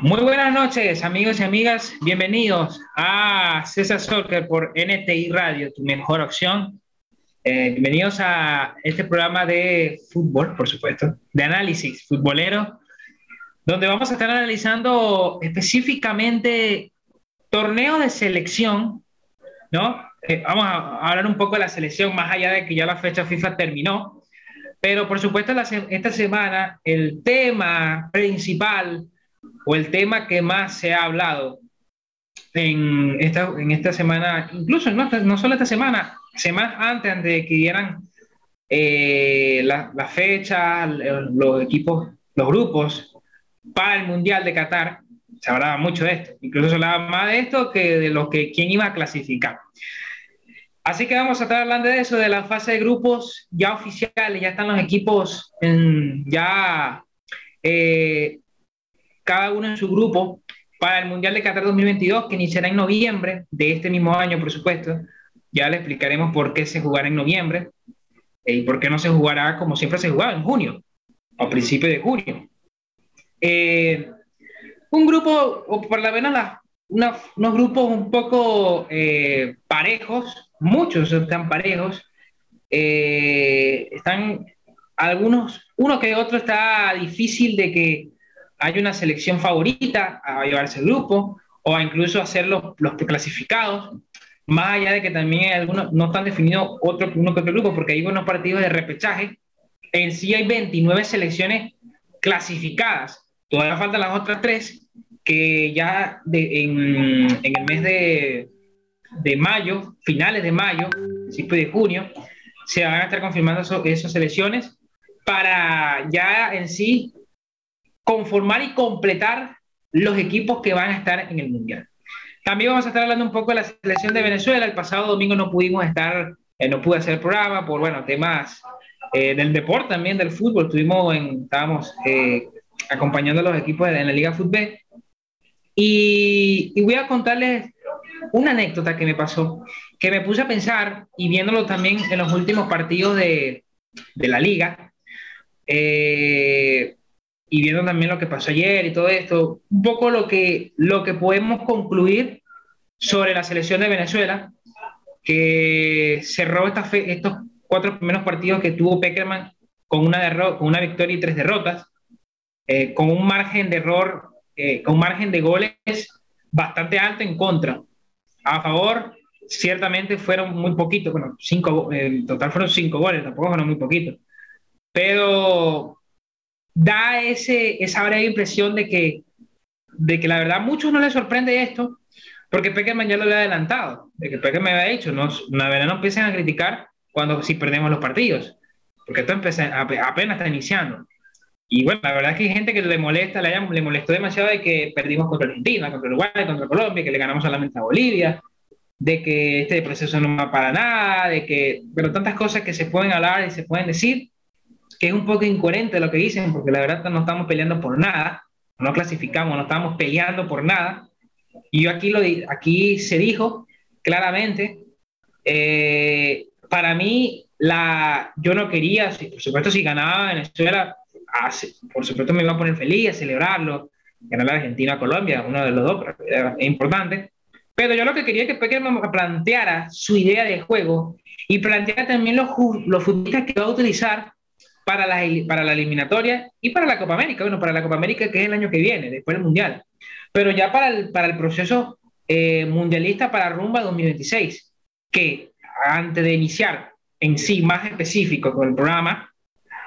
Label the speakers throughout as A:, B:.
A: Muy buenas noches, amigos y amigas. Bienvenidos a César Soccer por NTI Radio, tu mejor opción. Eh, bienvenidos a este programa de fútbol, por supuesto, de análisis futbolero, donde vamos a estar analizando específicamente torneos de selección, ¿no? Eh, vamos a hablar un poco de la selección, más allá de que ya la fecha FIFA terminó. Pero por supuesto, esta semana el tema principal o el tema que más se ha hablado en esta, en esta semana, incluso no, no solo esta semana, semanas antes, antes de que dieran eh, la, la, fecha, los equipos, los grupos para el Mundial de Qatar, se hablaba mucho de esto. Incluso se hablaba más de esto que de lo que quién iba a clasificar. Así que vamos a estar hablando de eso, de la fase de grupos ya oficiales, ya están los equipos en, ya eh, cada uno en su grupo para el Mundial de Qatar 2022, que iniciará en noviembre de este mismo año, por supuesto. Ya le explicaremos por qué se jugará en noviembre eh, y por qué no se jugará como siempre se jugaba en junio, a principios de junio. Eh, un grupo, o por la menos unos grupos un poco eh, parejos, muchos están parejos, están algunos, uno que otro está difícil de que hay una selección favorita a llevarse el grupo o a incluso hacer los, los clasificados, más allá de que también algunos, no están definidos otro, uno que otro grupo, porque hay unos partidos de repechaje. En sí hay 29 selecciones clasificadas. Todavía faltan las otras tres que ya en, en, el mes de, de, mayo, finales de mayo, principio de junio, se van a estar confirmando esas selecciones para ya en sí conformar y completar los equipos que van a estar en el Mundial. También vamos a estar hablando un poco de la selección de Venezuela. El pasado domingo no pudimos estar, eh, no pude hacer programa por, bueno, temas eh, del deporte también, del fútbol. Estuvimos en, estábamos eh, acompañando a los equipos en la Liga Fútbol. Y, y, voy a contarles una anécdota que me pasó, que me puse a pensar y viéndolo también en los últimos partidos de, de la liga. Eh, y viendo también lo que pasó ayer y todo esto, un poco lo que, lo que podemos concluir sobre la selección de Venezuela, que cerró esta fe, estos cuatro primeros partidos que tuvo Peckerman con una, con una victoria y tres derrotas, eh, con un margen de error, eh, con margen de goles bastante alto en contra. A favor, ciertamente fueron muy poquitos, bueno, cinco, en total fueron cinco goles, tampoco fueron muy poquitos. Pero da ese, esa breve impresión de que, de que la verdad a muchos no les sorprende esto, porque Peckerman ya lo había adelantado, de que Peckerman había dicho, no, la verdad no empiecen a criticar cuando si perdemos los partidos, porque esto apenas está iniciando. Y bueno, la verdad es que hay gente que le molesta, le, le molestó demasiado de que perdimos contra Argentina, contra Uruguay, contra Colombia, que le ganamos solamente a Bolivia, de que este proceso no va para nada, de que, pero tantas cosas que se pueden hablar y se pueden decir, que es un poco incoherente lo que dicen, porque la verdad no estamos peleando por nada, no clasificamos, no estamos peleando por nada. Y yo aquí, lo, aquí se dijo claramente, eh, para mí, la, yo no quería, por supuesto, si ganaba Venezuela, por supuesto me iba a poner feliz a celebrarlo, ganar la Argentina a Colombia, uno de los dos, es importante. Pero yo lo que quería es que Peckerman planteara su idea de juego y planteara también los, los futbolistas que va a utilizar para la, para la eliminatoria y para la Copa América. Bueno, para la Copa América que es el año que viene, después del Mundial. Pero ya para el, para el proceso eh, mundialista para Rumba 2026, que antes de iniciar en sí más específico con el programa,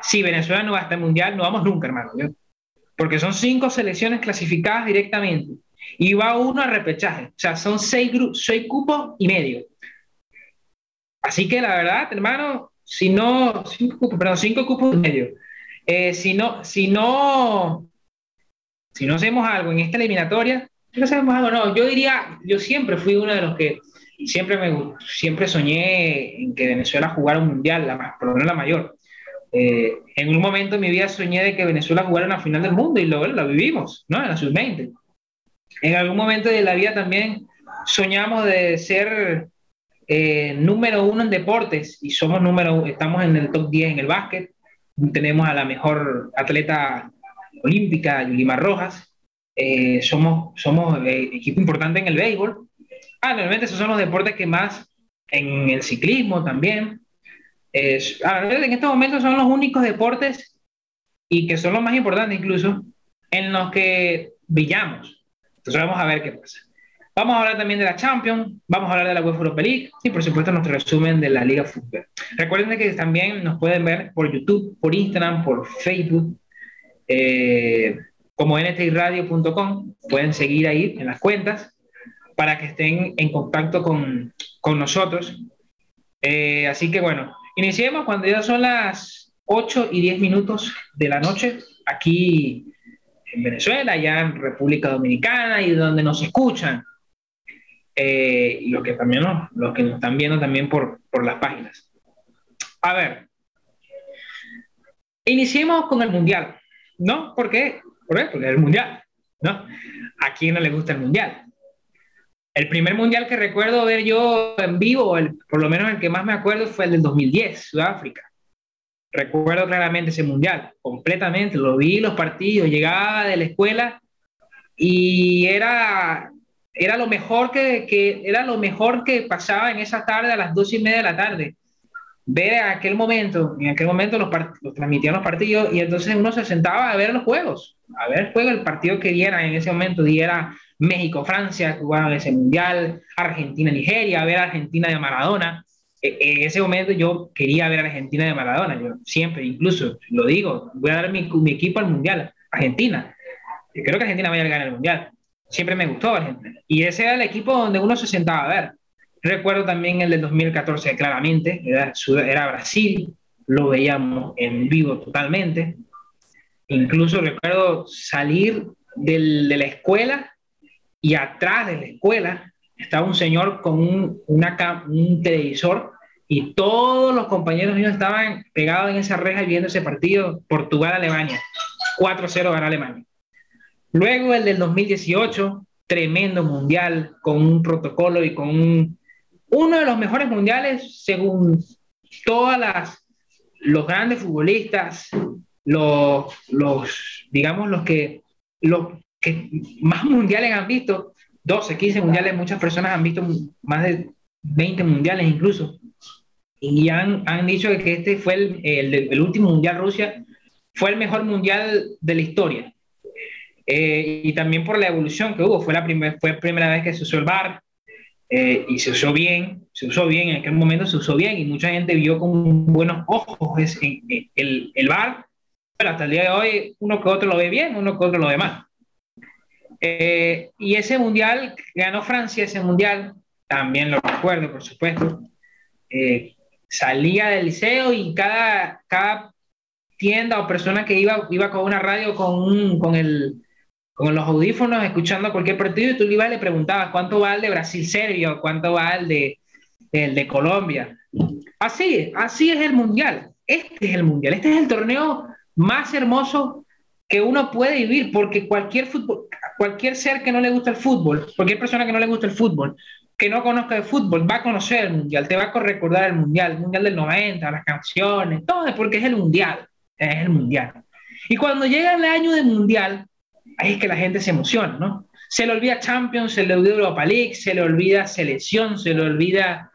A: si Venezuela no va a estar mundial, no vamos nunca, hermano. Porque son cinco selecciones clasificadas directamente y va uno a repechaje. O sea, son seis, seis cupos y medio. Así que la verdad, hermano, si no, cinco cupos, perdón, cinco cupos y medio. Eh, si no, si no, si no hacemos algo en esta eliminatoria, no hacemos algo, no, yo diría, yo siempre fui uno de los que siempre me siempre soñé en que Venezuela jugara un mundial, la, por lo menos la mayor. Eh, en un momento de mi vida soñé de que Venezuela jugara una final del mundo y lo, lo vivimos, ¿no? En la sub-20. En algún momento de la vida también soñamos de ser eh, número uno en deportes y somos número, estamos en el top 10 en el básquet. Tenemos a la mejor atleta Olímpica, Yulimar Rojas. Eh, somos somos eh, equipo importante en el béisbol. Ah, normalmente esos son los deportes que más, en el ciclismo también. En estos momentos son los únicos deportes y que son los más importantes incluso en los que brillamos. Entonces vamos a ver qué pasa. Vamos a hablar también de la Champions, vamos a hablar de la UEFA Europa League y por supuesto nuestro resumen de la Liga Fútbol. Recuerden que también nos pueden ver por YouTube, por Instagram, por Facebook, eh, como ntradio.com. Pueden seguir ahí en las cuentas para que estén en contacto con, con nosotros. Eh, así que bueno, iniciemos cuando ya son las 8 y 10 minutos de la noche aquí en Venezuela, ya en República Dominicana y donde nos escuchan eh, y los que también no, los que nos están viendo también por, por las páginas. A ver, iniciemos con el Mundial, ¿no? ¿Por qué? Porque es el Mundial, ¿no? ¿A quién no le gusta el Mundial? El primer Mundial que recuerdo ver yo en vivo, por lo menos el que más me acuerdo, fue el del 2010, Sudáfrica. Recuerdo claramente ese Mundial, completamente, lo vi los partidos, llegaba de la escuela y era era lo mejor que, que, era lo mejor que pasaba en esa tarde a las dos y media de la tarde. Ver aquel momento, en aquel momento los, los transmitían los partidos y entonces uno se sentaba a ver los juegos, a ver el juego, el partido que diera en ese momento, diera México-Francia, que ese mundial, Argentina-Nigeria, ver Argentina de Maradona. E, en ese momento yo quería ver a Argentina de Maradona, yo siempre, incluso lo digo, voy a dar mi, equipo al mundial, Argentina. Creo que Argentina vaya a ganar el mundial siempre me gustó Argentina. Y ese era el equipo donde uno se sentaba a ver. Recuerdo también el del 2014, claramente, era, Brasil, lo veíamos en vivo totalmente. Incluso recuerdo salir de la escuela y atrás de la escuela estaba un señor con un, una, un televisor y todos los compañeros míos estaban pegados en esa reja viendo ese partido Portugal-Alemania. 4-0 ganó Alemania. Luego el del 2018, tremendo mundial, con un protocolo y con uno de los mejores mundiales según todas las los grandes futbolistas, los, los digamos los que los que más mundiales han visto, 12, 15 mundiales, muchas personas han visto más de 20 mundiales incluso, y han, han dicho que este fue el, el, el último mundial Rusia, fue el mejor mundial de la historia. Eh, y también por la evolución que hubo. Fue la, primer, fue la primera vez que se usó el bar eh, y se usó bien, se usó bien, en aquel momento se usó bien y mucha gente vio con buenos ojos ese, el, el bar, pero hasta el día de hoy uno que otro lo ve bien, uno que otro lo ve mal. Eh, y ese mundial, ganó Francia ese mundial, también lo recuerdo, por supuesto. salía del liceo y cada, cada tienda o persona que iba, iba con una radio con, con el, con los audífonos escuchando cualquier partido y tú le ibas y le preguntabas cuánto va el de Brasil-Serbia cuánto va el de, el de Colombia. Así, así es el mundial. Este es el mundial. Este es el torneo más hermoso que uno puede vivir porque cualquier fútbol, cualquier ser que no le gusta el fútbol, cualquier persona que no le gusta el fútbol, que no conozca de fútbol, va a conocer el mundial, te va a recordar el mundial, el mundial del 90, las canciones, todo, porque es el mundial, es el mundial. Y cuando llega el año del mundial, ahí es que la gente se emociona, ¿no? Se le olvida Champions, se le olvida Europa League, se le olvida selección, se le olvida,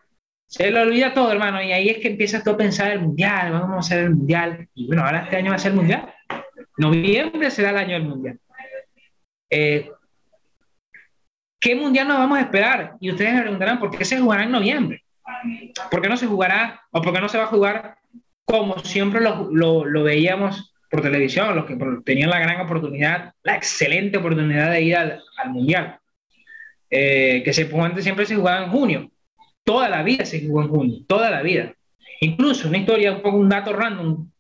A: se le olvida todo, hermano, y ahí es que empiezas tú a pensar el mundial, vamos a hacer el mundial, y bueno, ahora este año va a ser el mundial, noviembre será el año del mundial. Eh, ¿Qué mundial nos vamos a esperar? Y ustedes me preguntarán, ¿por qué se jugará en noviembre? ¿Por qué no se jugará o por qué no se va a jugar como siempre lo, lo, lo veíamos por televisión, los que tenían la gran oportunidad, la excelente oportunidad de ir al, Mundial. Eh, que se antes siempre se jugaba en junio. Toda la vida se jugó en junio, toda la vida. Incluso una historia, un poco un dato random,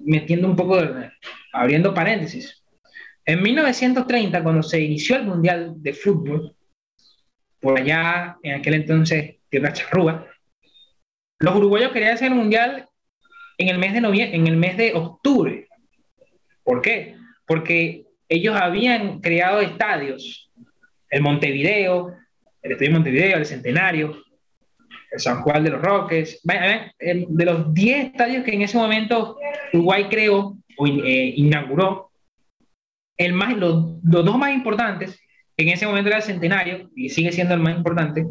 A: metiendo un poco, de, abriendo paréntesis. En 1930, cuando se inició el Mundial de Fútbol, por allá, en aquel entonces, Tierra Charrúa, los uruguayos querían hacer el Mundial en el mes de noviembre, en el mes de octubre. ¿Por qué? Porque ellos habían creado estadios, el Montevideo, el Estadio Montevideo, el Centenario, el San Juan de los Roques, de los 10 estadios que en ese momento Uruguay creó o eh, inauguró, el más, los, los dos más importantes, en ese momento era el centenario, y sigue siendo el más importante,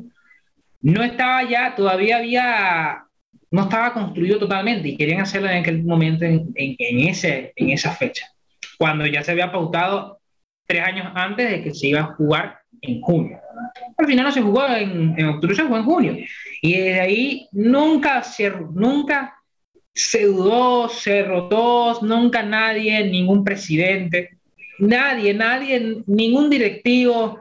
A: no estaba ya, todavía había, no estaba construido totalmente y querían hacerlo en aquel momento, en, en, ese, en esa fecha, cuando ya se había pautado tres años antes de que se iba a jugar en junio. Al final no se jugó en, en octubre, se jugó en junio. Y desde ahí nunca se, nunca se dudó, se rotó, nunca nadie, ningún presidente, nadie, nadie, ningún directivo,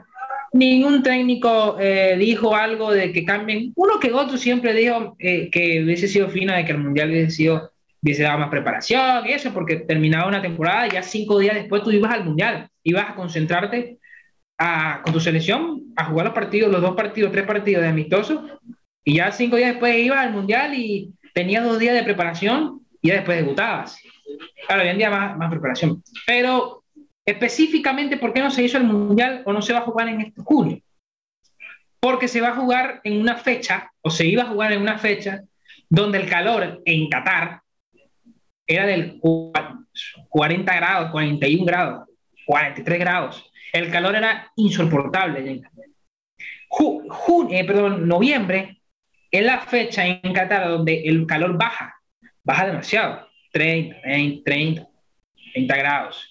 A: ningún técnico eh, dijo algo de que cambien. Uno que otro siempre dijo eh, que hubiese sido fino de que el mundial hubiese sido hubiese dado más preparación y eso, porque terminaba una temporada y ya cinco días después tú ibas al mundial, ibas a concentrarte a, con tu selección a jugar los partidos, los dos partidos, tres partidos de amistosos, y ya cinco días después ibas al mundial y tenías dos días de preparación y ya después debutabas. Claro, hoy en día más, más preparación. Pero específicamente, ¿por qué no se hizo el mundial o no se va a jugar en este junio? Porque se va a jugar en una fecha, o se iba a jugar en una fecha, donde el calor en Qatar era del 40 grados, 41 grados, 43 grados. El calor era insoportable. Eh, perdón, noviembre es la fecha en Qatar donde el calor baja, baja demasiado, 30, 20, 30, 30 grados.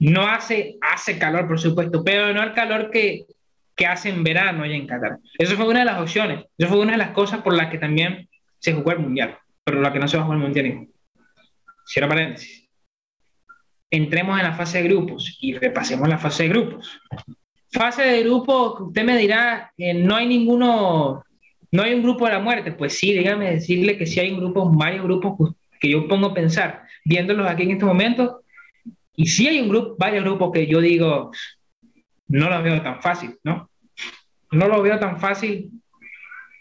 A: No hace, hace calor, por supuesto, pero no el calor que, que hace en verano allá en Qatar. Eso fue una de las opciones, eso fue una de las cosas por las que también se jugó el Mundial, pero la que no se va a jugar el Mundial. Cierra paréntesis. Entremos en la fase de grupos y repasemos la fase de grupos. Fase de grupos, usted me dirá, que no hay ninguno, no hay un grupo de la muerte. Pues sí, dígame decirle que sí hay un grupo, varios grupos que yo pongo a pensar, viéndolos aquí en este momento, y sí hay un grupo, varios grupos que yo digo, no los veo tan fácil, ¿no? No los veo tan fácil.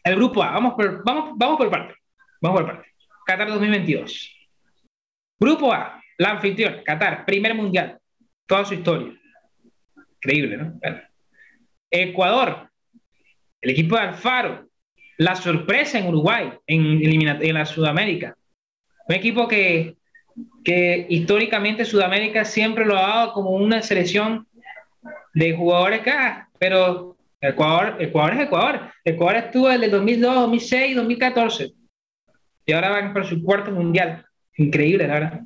A: El grupo A, vamos por, vamos, vamos por parte. Vamos por parte. Qatar 2022. Grupo A, la anfitrión, Qatar, primer mundial, toda su historia. Increíble, ¿no? Ecuador, el equipo de Alfaro, la sorpresa en Uruguay, en, en la Sudamérica. Un equipo que, que históricamente Sudamérica siempre lo ha dado como una selección de jugadores acá, pero Ecuador, Ecuador es Ecuador. Ecuador estuvo desde el 2002, 2006, 2014 y ahora van por su cuarto mundial increíble, la verdad.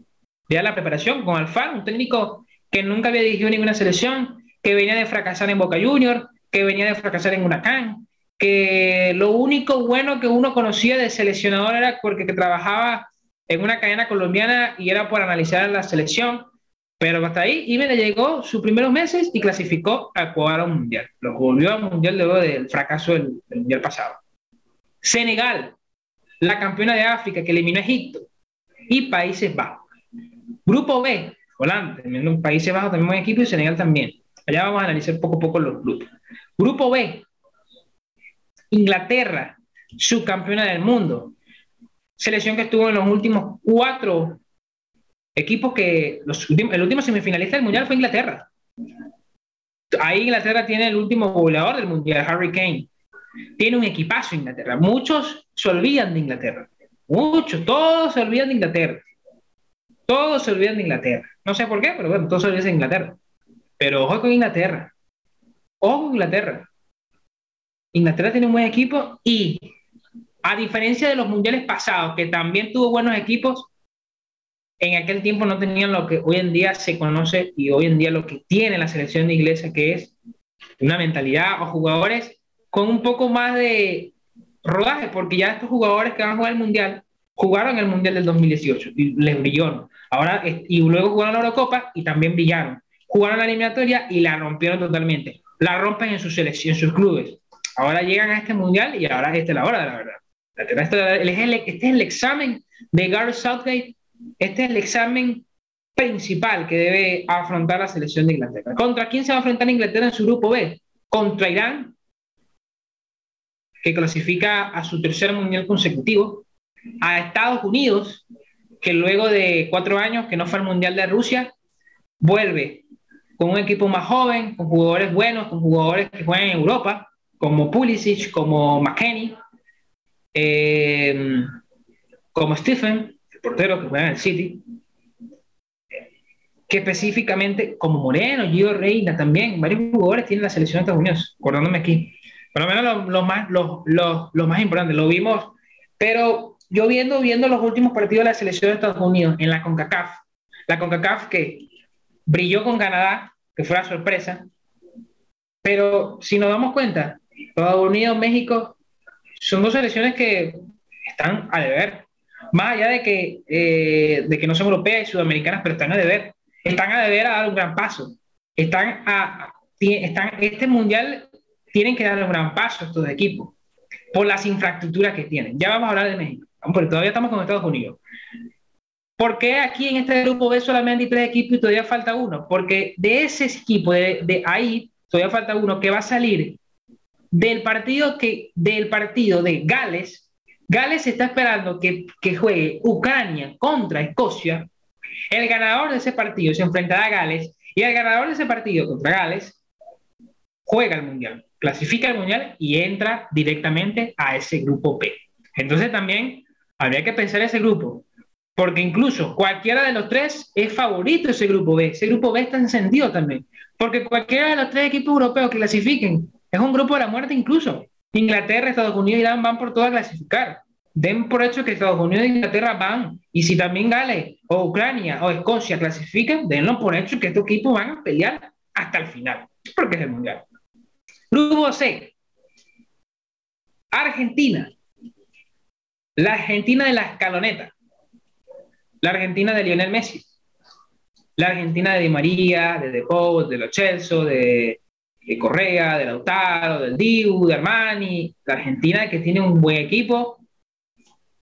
A: Ya la preparación con Alfaro, un técnico que nunca había dirigido ninguna selección, que venía de fracasar en Boca Junior, que venía de fracasar en Huracán, que lo único bueno que uno conocía de seleccionador era porque trabajaba en una cadena colombiana y era por analizar la selección, pero hasta ahí y le llegó sus primeros meses y clasificó a jugar un mundial. Lo volvió al mundial luego del fracaso del, mundial pasado. Senegal, la campeona de África que eliminó a Egipto, y Países Bajos. Grupo B, Holanda, también Países Bajos también un equipo y Senegal también. Allá vamos a analizar poco a poco los grupos. Grupo B, Inglaterra, subcampeona del mundo. Selección que estuvo en los últimos cuatro equipos que los el último semifinalista del mundial fue Inglaterra. Ahí Inglaterra tiene el último goleador del mundial, Harry Kane. Tiene un equipazo Inglaterra. Muchos se olvidan de Inglaterra. Mucho, todos se olvidan de Inglaterra. Todos se olvidan de Inglaterra. No sé por qué, pero bueno, todos se olvidan de Inglaterra. Pero ojo con Inglaterra. Ojo con Inglaterra. Inglaterra tiene un buen equipo y a diferencia de los mundiales pasados, que también tuvo buenos equipos, en aquel tiempo no tenían lo que hoy en día se conoce y hoy en día lo que tiene la selección de inglesa, que es una mentalidad o jugadores con un poco más de rodaje, porque ya estos jugadores que van a jugar el Mundial jugaron el Mundial del 2018 y les brilló. Ahora, y luego jugaron la Eurocopa y también brillaron. Jugaron la eliminatoria y la rompieron totalmente. La rompen en sus selección, en sus clubes. Ahora llegan a este Mundial y ahora esta es la hora de la verdad. Este es el examen de Gareth Southgate. Este es el examen principal que debe afrontar la selección de Inglaterra. ¿Contra quién se va a enfrentar Inglaterra en su grupo B? Contra Irán, que clasifica a su tercer mundial consecutivo, a Estados Unidos, que luego de cuatro años que no fue al mundial de Rusia, vuelve con un equipo más joven, con jugadores buenos, con jugadores que juegan en Europa, como Pulisic, como McKenny, eh, como Stephen, el portero que juega en el City, que específicamente, como Moreno, Gio Reina también, varios jugadores tienen la selección de Estados Unidos, acordándome aquí. Por lo menos los, más, los, los, más importantes, lo vimos. Pero yo viendo, viendo los últimos partidos de la selección de Estados Unidos en la CONCACAF, la CONCACAF que brilló con Canadá, que fue la sorpresa, pero si nos damos cuenta, Estados Unidos, México, son dos selecciones que están a deber. Más allá de que, eh, de que no son europeas y sudamericanas, pero están a deber están a deber a dar un gran paso. Están a, están, este mundial tienen que dar un gran paso estos equipos por las infraestructuras que tienen. Ya vamos a hablar de México, porque todavía estamos con Estados Unidos. ¿Por qué aquí en este grupo B solamente tres equipos y todavía falta uno? Porque de ese equipo, de, de ahí, todavía falta uno que va a salir del partido, que, del partido de Gales. Gales está esperando que, que juegue Ucrania contra Escocia el ganador de ese partido se enfrentará a Gales y el ganador de ese partido contra Gales juega el Mundial, clasifica el Mundial y entra directamente a ese grupo P. Entonces también habría que pensar ese grupo, porque incluso cualquiera de los tres es favorito ese grupo B. Ese grupo B está encendido también, porque cualquiera de los tres equipos europeos que clasifiquen es un grupo de la muerte incluso. Inglaterra, Estados Unidos Irán van por todo a clasificar. Den por hecho que Estados Unidos e Inglaterra van, y si también Gales o Ucrania o Escocia clasifican, denlo por hecho que estos equipos van a pelear hasta el final, porque es el Mundial. Grupo C, Argentina, la Argentina de la escaloneta, la Argentina de Lionel Messi, la Argentina de Di María, de De Paul, de Los Chelsea, de, de Correa, de Lautaro, del Diu, de Armani, la Argentina que tiene un buen equipo,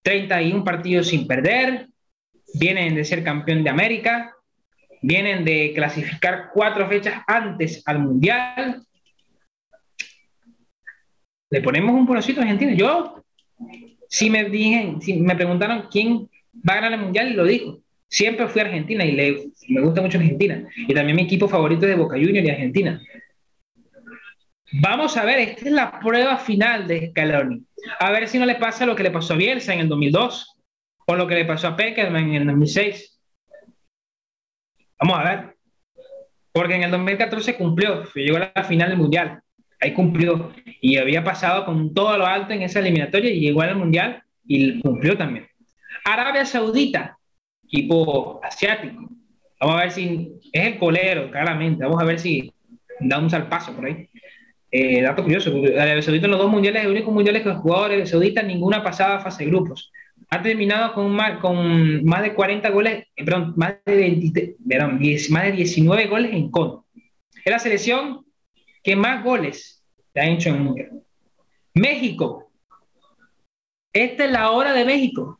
A: 31 partidos sin perder, vienen de ser campeón de América, vienen de clasificar cuatro fechas antes al Mundial. Le ponemos un porocito a Argentina. Yo, si me, dije, si me preguntaron quién va a ganar el Mundial, lo digo. Siempre fui a Argentina y le, me gusta mucho Argentina. Y también mi equipo favorito es de Boca Juniors y Argentina. Vamos a ver, esta es la prueba final de Scaloni. A ver si no le pasa lo que le pasó a Bielsa en el 2002 o lo que le pasó a Peckerman en el 2006. Vamos a ver. Porque en el 2014 cumplió, llegó a la final del Mundial. Ahí cumplió. Y había pasado con todo lo alto en esa eliminatoria y llegó al Mundial y cumplió también. Arabia Saudita, equipo asiático. Vamos a ver si es el colero, claramente. Vamos a ver si da un salpazo por ahí. Eh, dato curioso, Arabia Saudita en los dos mundiales, el único mundial que jugó Arabia Saudita, ninguna pasada fase de grupos. Ha terminado con más, con más de 40 goles, eh, más de, 20, perdón, 10, más de 19 goles en con. Es la selección que más goles ha hecho en el mundial. México. Esta es la hora de México.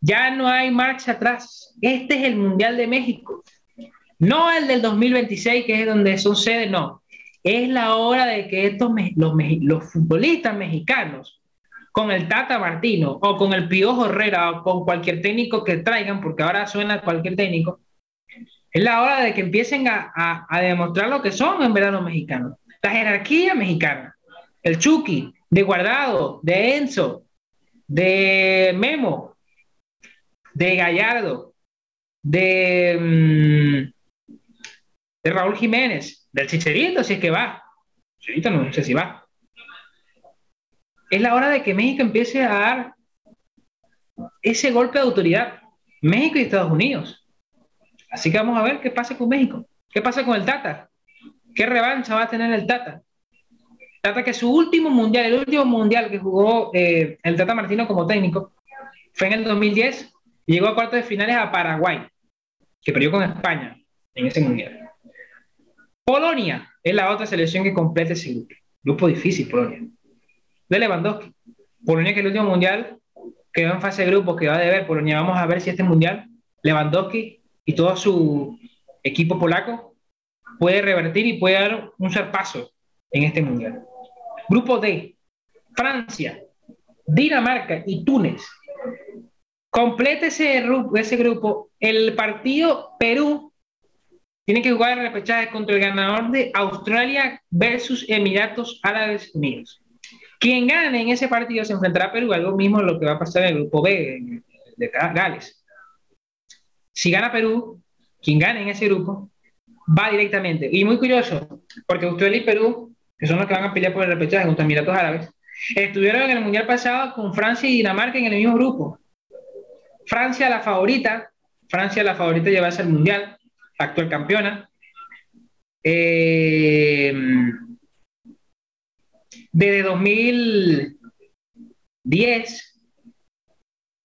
A: Ya no hay marcha atrás. Este es el Mundial de México. No el del 2026, que es donde son sedes, no es la hora de que estos los, futbolistas mexicanos, con el Tata Martino o con el Piojo Herrera o con cualquier técnico que traigan, porque ahora suena cualquier técnico, es la hora de que empiecen a, demostrar lo que son en verdad los mexicanos. La jerarquía mexicana, el Chucky, de Guardado, de Enzo, de Memo, de Gallardo, de, mm, de Raúl Jiménez, del Chicharito, si es que va. Chicharito no sé si va. Es la hora de que México empiece a dar ese golpe de autoridad. México y Estados Unidos. Así que vamos a ver qué pasa con México. ¿Qué pasa con el Tata? ¿Qué revancha va a tener el Tata? Tata que su último mundial, el último mundial que jugó eh, el Tata Martino como técnico, fue en el 2010 y llegó a cuartos de finales a Paraguay, que perdió con España en ese mundial. Polonia es la otra selección que completa ese grupo. Grupo difícil, Polonia. De Lewandowski. Polonia que el último mundial quedó en fase de grupo, que va a deber Polonia. Vamos a ver si este mundial, Lewandowski y todo su equipo polaco puede revertir y puede dar un paso en este mundial. Grupo D, Francia, Dinamarca y Túnez. Complete ese, ese grupo el partido Perú tiene que jugar el repechaje contra el ganador de Australia versus Emiratos Árabes Unidos. Quien gane en ese partido se enfrentará a Perú, algo mismo lo que va a pasar en el grupo B de Gales. Si gana Perú, quien gane en ese grupo, va directamente. Y muy curioso, porque Australia y Perú, que son los que van a pelear por el repechaje contra Emiratos Árabes, estuvieron en el Mundial pasado con Francia y Dinamarca en el mismo grupo. Francia la favorita, Francia la favorita llevarse al Mundial, actual campeona. Eh, desde 2010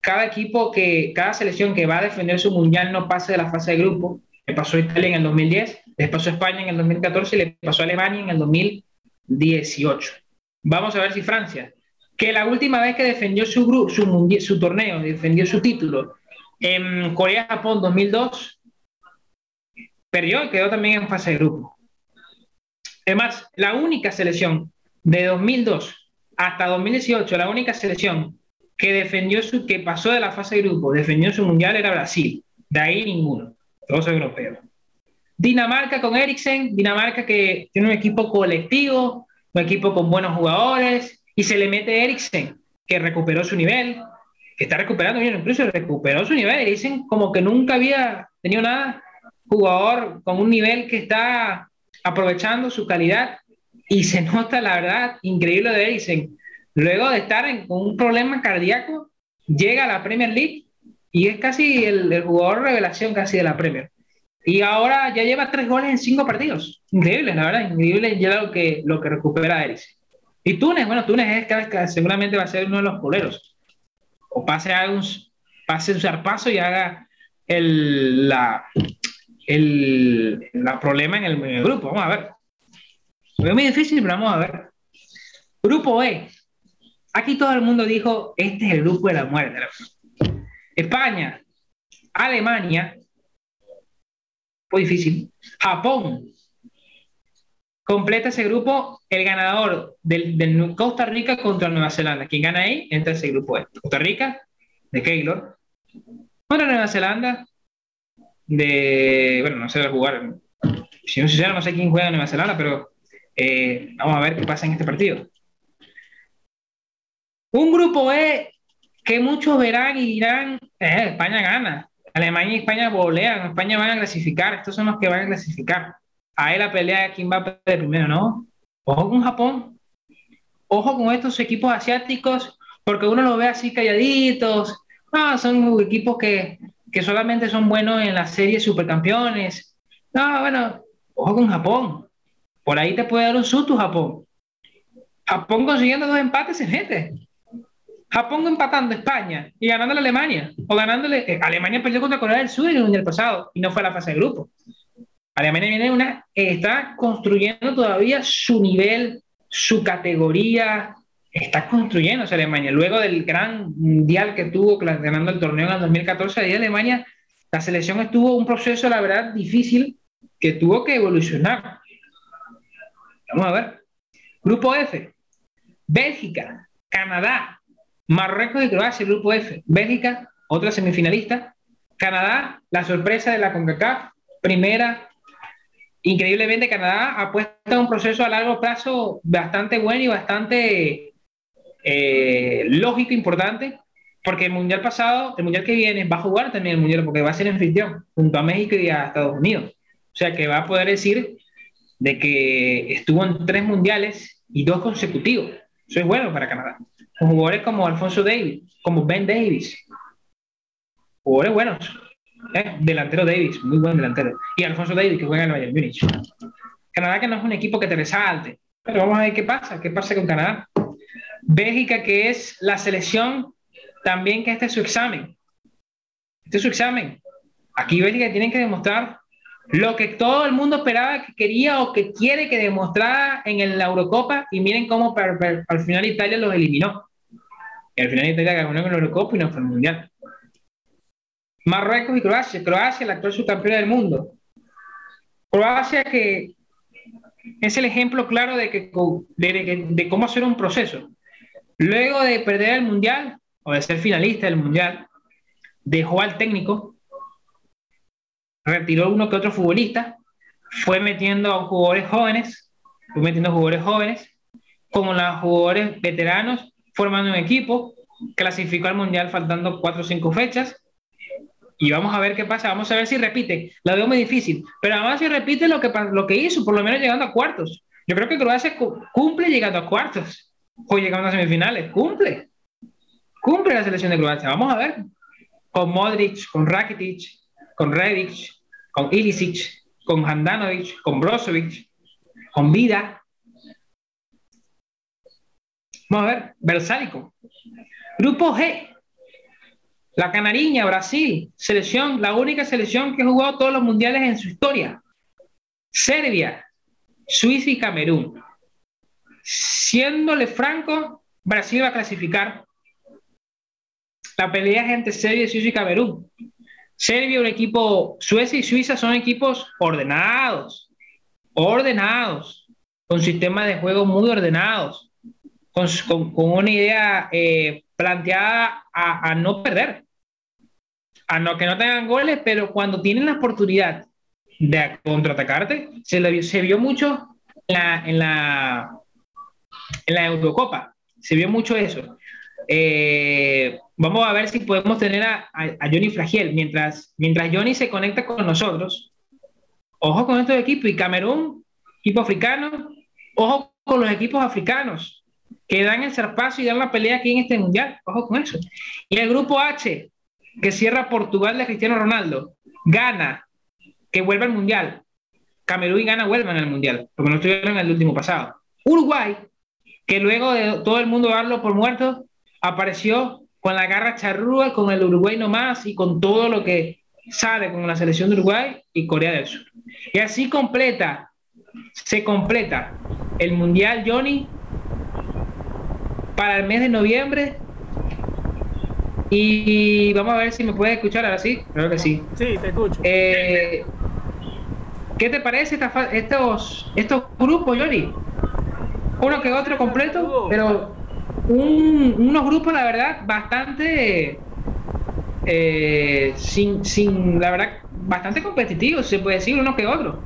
A: cada equipo que, cada selección que va a defender su mundial no pase de la fase de grupo. Le pasó a Italia en el 2010, le pasó a España en el 2014 y le pasó a Alemania en el 2018. Vamos a ver si Francia, que la última vez que defendió su, su, su torneo, defendió su título en Corea-Japón 2002, perdió quedó también en fase de grupo. Además, la única selección de 2002 hasta 2018, la única selección que defendió su, que pasó de la fase de grupo, defendió su mundial era Brasil. De ahí ninguno, todos europeos. Dinamarca con Eriksen, Dinamarca que tiene un equipo colectivo, un equipo con buenos jugadores, y se le mete Eriksen, que recuperó su nivel, que está recuperando incluso recuperó su nivel. Eriksen como que nunca había tenido nada, jugador con un nivel que está aprovechando su calidad, y se nota la verdad increíble de Eriksen Luego de estar en, con un problema cardíaco, llega a la Premier League y es casi el, jugador revelación casi de la Premier. Y ahora ya lleva tres goles en cinco partidos. Increíble, la verdad, increíble ya lo que, lo que recupera Eris. Y Túnez, bueno, Túnez es que seguramente va a ser uno de los poleros. O pase a un, pase un zarpazo y haga el, la, el problema en el, grupo. Vamos a ver. Es muy difícil, pero vamos a ver. Grupo E. Aquí todo el mundo dijo, este es el grupo de la muerte. España, Alemania, fue difícil. Japón, completa ese grupo el ganador del, Costa Rica contra Nueva Zelanda. Quien gana ahí entra ese grupo. Costa Rica, de Keylor, contra Nueva Zelanda, de. Bueno, no sé jugar. Si no sé, no sé quién juega en Nueva Zelanda, pero eh, vamos a ver qué pasa en este partido. Un grupo E que muchos verán y dirán, eh, España gana. Alemania y España volean, España van a clasificar, estos son los que van a clasificar. Ahí la pelea de quién va a perder primero, ¿no? Ojo con Japón, ojo con estos equipos asiáticos, porque uno los ve así calladitos, no, son equipos que, que solamente son buenos en las series supercampeones. No, bueno, ojo con Japón, por ahí te puede dar un susto Japón. Japón consiguiendo dos empates en gente. Japón empatando España y ganándole a Alemania. O ganándole. Eh, Alemania perdió contra Corea del Sur en el pasado y no fue a la fase de grupo. Alemania viene una. está construyendo todavía su nivel, su categoría. Está construyendo Alemania. Luego del gran mundial que tuvo ganando el torneo en el 2014, ahí Alemania, la selección estuvo un proceso, la verdad, difícil que tuvo que evolucionar. Vamos a ver. Grupo F. Bélgica, Canadá, Marruecos y Croacia, grupo F. Bélgica, otra semifinalista. Canadá, la sorpresa de la CONCACAF, primera. Increíblemente, Canadá ha puesto un proceso a largo plazo bastante bueno y bastante eh, lógico, importante, porque el mundial pasado, el mundial que viene, va a jugar también el mundial, porque va a ser anfitrión junto a México y a Estados Unidos. O sea que va a poder decir de que estuvo en tres mundiales y dos consecutivos. Eso es bueno para Canadá jugadores como Alfonso Davis, como Ben Davis, jugadores buenos, ¿eh? delantero Davis, muy buen delantero, y Alfonso Davis que juega en el Bayern Múnich. Canadá que no es un equipo que te resalte, pero vamos a ver qué pasa, qué pasa con Canadá. Bélgica que es la selección también que este es su examen. Este es su examen. Aquí Bélgica tienen que demostrar lo que todo el mundo esperaba que quería o que quiere que demostrara en la Eurocopa y miren cómo al final Italia los eliminó. Al final Italia ganó en la Eurocopa y no fue el Mundial. Marruecos y Croacia. Croacia, la actual subcampeona del mundo. Croacia que es el ejemplo claro de, que, de cómo hacer un proceso. Luego de perder el Mundial o de ser finalista del Mundial, dejó al técnico retiró uno que otro futbolista, fue metiendo a jugadores jóvenes, fue metiendo jugadores jóvenes, como los jugadores veteranos, formando un equipo, clasificó al Mundial faltando cuatro o cinco fechas, y vamos a ver qué pasa, vamos a ver si repite. La veo muy difícil, pero además si repite lo que, lo que hizo, por lo menos llegando a cuartos. Yo creo que Croacia cumple llegando a cuartos o llegando a semifinales, cumple. Cumple la selección de Croacia, vamos a ver. Con Modric, con Rakitic, con Redic, con Ilicic, con Handanovic, con Brozovic, con Vida. Vamos a ver, Versálico. Grupo G, la Canariña, Brasil, selección, la única selección que ha jugado todos los mundiales en su historia. Serbia, Suiza y Camerún. Siéndole franco, Brasil va a clasificar. La pelea entre Serbia, Suiza y Camerún. Serbia, un equipo, Suecia y Suiza son equipos ordenados, ordenados, con sistemas de juego muy ordenados, con, una idea eh, planteada a, no perder a no que no tengan goles, pero cuando tienen la oportunidad de contraatacarte, se, vio mucho en la, en la Eurocopa, se vio mucho eso. Eh, vamos a ver si podemos tener a, a, Johnny Fragiel. Mientras, mientras Johnny se conecta con nosotros, ojo con estos equipos. Y Camerún, equipo africano, ojo con los equipos africanos que dan el zarpazo y dan la pelea aquí en este mundial. Ojo con eso. Y el grupo H, que cierra Portugal de Cristiano Ronaldo, gana, que vuelve al Mundial. Camerún y Gana vuelven al Mundial, porque no estuvieron en el último pasado. Uruguay, que luego de todo el mundo darlo por muerto, apareció con la garra charrúa, con el Uruguay nomás y con todo lo que sale con la selección de Uruguay y Corea del Sur. Y así completa, se completa el Mundial Johnny para el mes de noviembre y vamos a ver si me puedes escuchar ahora sí. Creo que sí.
B: Sí, te escucho.
A: Eh, ¿Qué te parece estos, estos grupos, Yori? Uno que otro completo, pero unos grupos, la verdad, bastante. Eh, sin, sin, la verdad, bastante competitivos, se puede decir, uno que otro.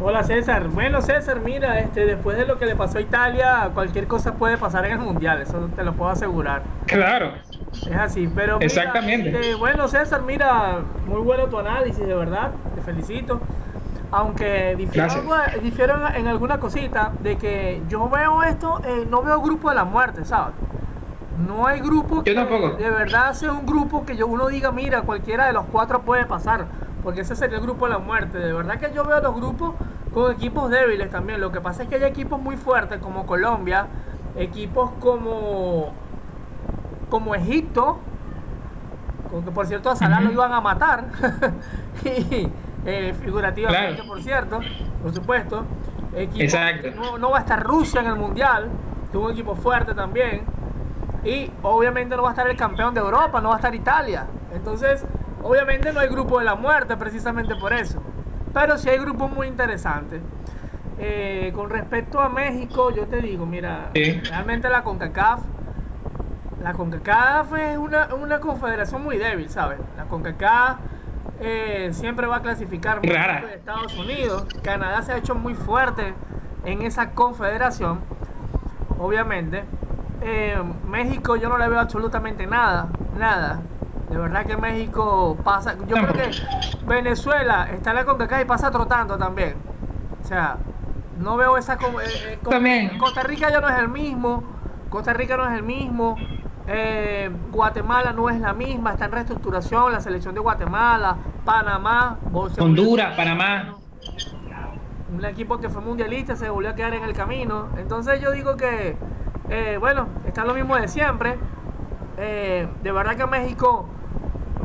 B: Hola César. Bueno César, mira, este, después de lo que le pasó a Italia, cualquier cosa puede pasar en el mundial, eso te lo puedo asegurar.
A: Claro.
B: Es así, pero
A: Exactamente.
B: Este, bueno César, mira, muy bueno tu análisis, de verdad, te felicito. Aunque difiero, en alguna cosita de que yo veo esto, eh, no veo grupo de la muerte, ¿sabes? No hay grupo
A: que de
B: verdad sea un grupo que yo uno diga, mira, cualquiera de los cuatro puede pasar, porque ese sería el grupo de la muerte. De verdad que yo veo los grupos con equipos débiles también. Lo que pasa es que hay equipos muy fuertes como Colombia, equipos como como Egipto, con que por cierto a Salah lo iban a matar, y eh, figurativamente por cierto, por supuesto.
A: Exacto.
B: No, va a estar Rusia en el Mundial, que un equipo fuerte también. Y obviamente no va a estar el campeón de Europa, no va a estar Italia. Entonces, obviamente no hay grupo de la muerte precisamente por eso. Pero sí hay grupos muy interesantes. Eh, con respecto a México, yo te digo, mira, realmente la CONCACAF, la CONCACAF es una, una confederación muy débil, ¿sabes? La CONCACAF eh, siempre va a clasificar
A: de
B: Estados Unidos. Canadá se ha hecho muy fuerte en esa confederación, obviamente. Eh, México yo no le veo absolutamente nada, nada. De verdad que México pasa. Yo creo que Venezuela está en la CONCACAF y pasa trotando también. O sea, no veo esa. Eh,
A: también.
B: Costa Rica ya no es el mismo. Costa Rica no es el mismo. Eh, Guatemala no es la misma, está en reestructuración, la selección de Guatemala, Panamá,
A: Honduras, Panamá.
B: Un equipo que fue mundialista se volvió a quedar en el camino. Entonces yo digo que, eh, bueno, está lo mismo de siempre. Eh, de verdad que México,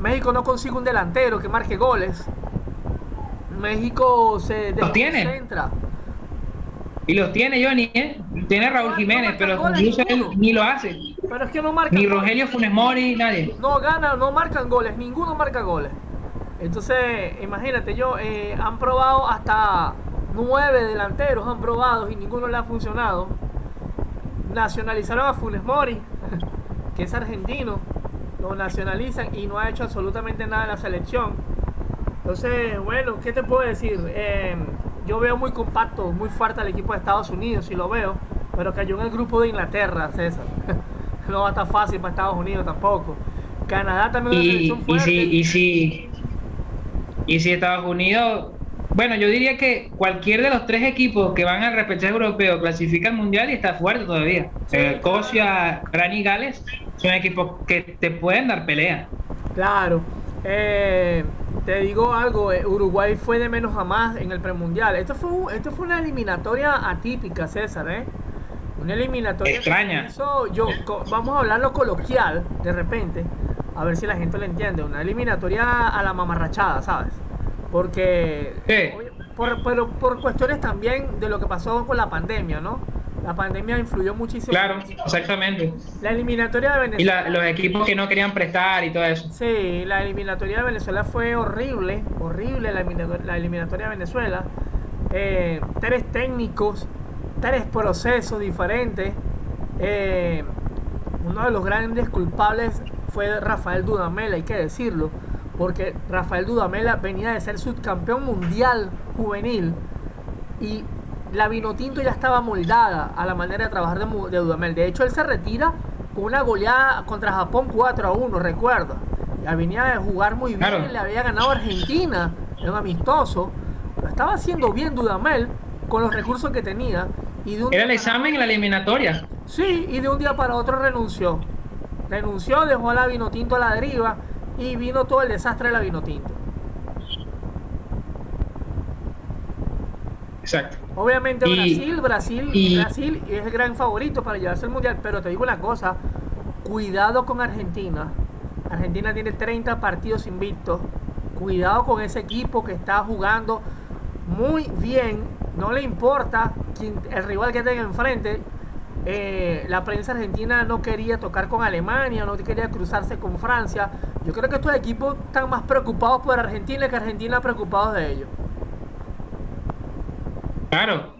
B: México no consigue un delantero que marque goles. México se
A: desconcentra. Y los tiene Johnny, ¿eh? Tiene Raúl Jiménez, pero ni lo hace.
B: Pero es que no marcan
A: Ni Rogelio Funes Mori, nadie.
B: No gana, no marcan goles, ninguno marca goles. Entonces, imagínate, yo eh, han probado hasta nueve delanteros, han probado y ninguno le ha funcionado. Nacionalizaron a Funes Mori, que es argentino. Lo nacionalizan y no ha hecho absolutamente nada en la selección. Entonces, bueno, ¿qué te puedo decir? Eh, yo veo muy compacto, muy fuerte al equipo de Estados Unidos, si lo veo, pero cayó en el grupo de Inglaterra, César. no va a estar fácil para Estados Unidos tampoco. Canadá también
A: es una selección fuerte. Y si, y si, y si Estados Unidos bueno, yo diría que cualquier de los tres equipos que van al repechaje europeo clasifica al mundial y está fuerte todavía. Escocia, Gran y Gales son equipos que te pueden dar pelea.
B: Claro. Eh, te digo algo, eh, Uruguay fue de menos a más en el premundial. Esto fue, esto fue una eliminatoria atípica, César, ¿eh? Una eliminatoria
A: extraña.
B: yo, vamos a hablarlo coloquial, de repente, a ver si la gente lo entiende. Una eliminatoria a la mamarrachada, ¿sabes? Porque, por, pero por cuestiones también de lo que pasó con la pandemia, ¿no? La pandemia influyó muchísimo.
A: Claro, exactamente.
B: La eliminatoria de
A: Venezuela. Y los equipos que no querían prestar y todo eso.
B: Sí, la eliminatoria de Venezuela fue horrible, horrible la, eliminatoria, de Venezuela. Eh, tres técnicos, tres procesos diferentes. Eh, uno de los grandes culpables fue Rafael Dudamel, hay que decirlo porque Rafael Dudamela venía de ser subcampeón mundial juvenil y la Vinotinto ya estaba moldada a la manera de trabajar de, Dudamel. De hecho, él se retira con una goleada contra Japón 4 a 1, recuerdo. Ya venía de jugar muy bien, le había ganado a Argentina en un amistoso. Lo estaba haciendo bien Dudamel con los recursos que tenía.
A: Y Era el examen en la eliminatoria.
B: Sí, y de un día para otro renunció. Renunció, dejó a la Vinotinto a la deriva y vino todo el desastre de la vino tinto.
A: Exacto.
B: Obviamente Brasil, Brasil, Brasil es el gran favorito para llevarse al mundial, pero te digo una cosa, cuidado con Argentina. Argentina tiene 30 partidos invictos. Cuidado con ese equipo que está jugando muy bien. No le importa quién, el rival que tenga enfrente. Eh, la prensa argentina no quería tocar con Alemania, no quería cruzarse con Francia. Yo creo que estos equipos están más preocupados por Argentina que Argentina preocupados de ellos.
A: Claro.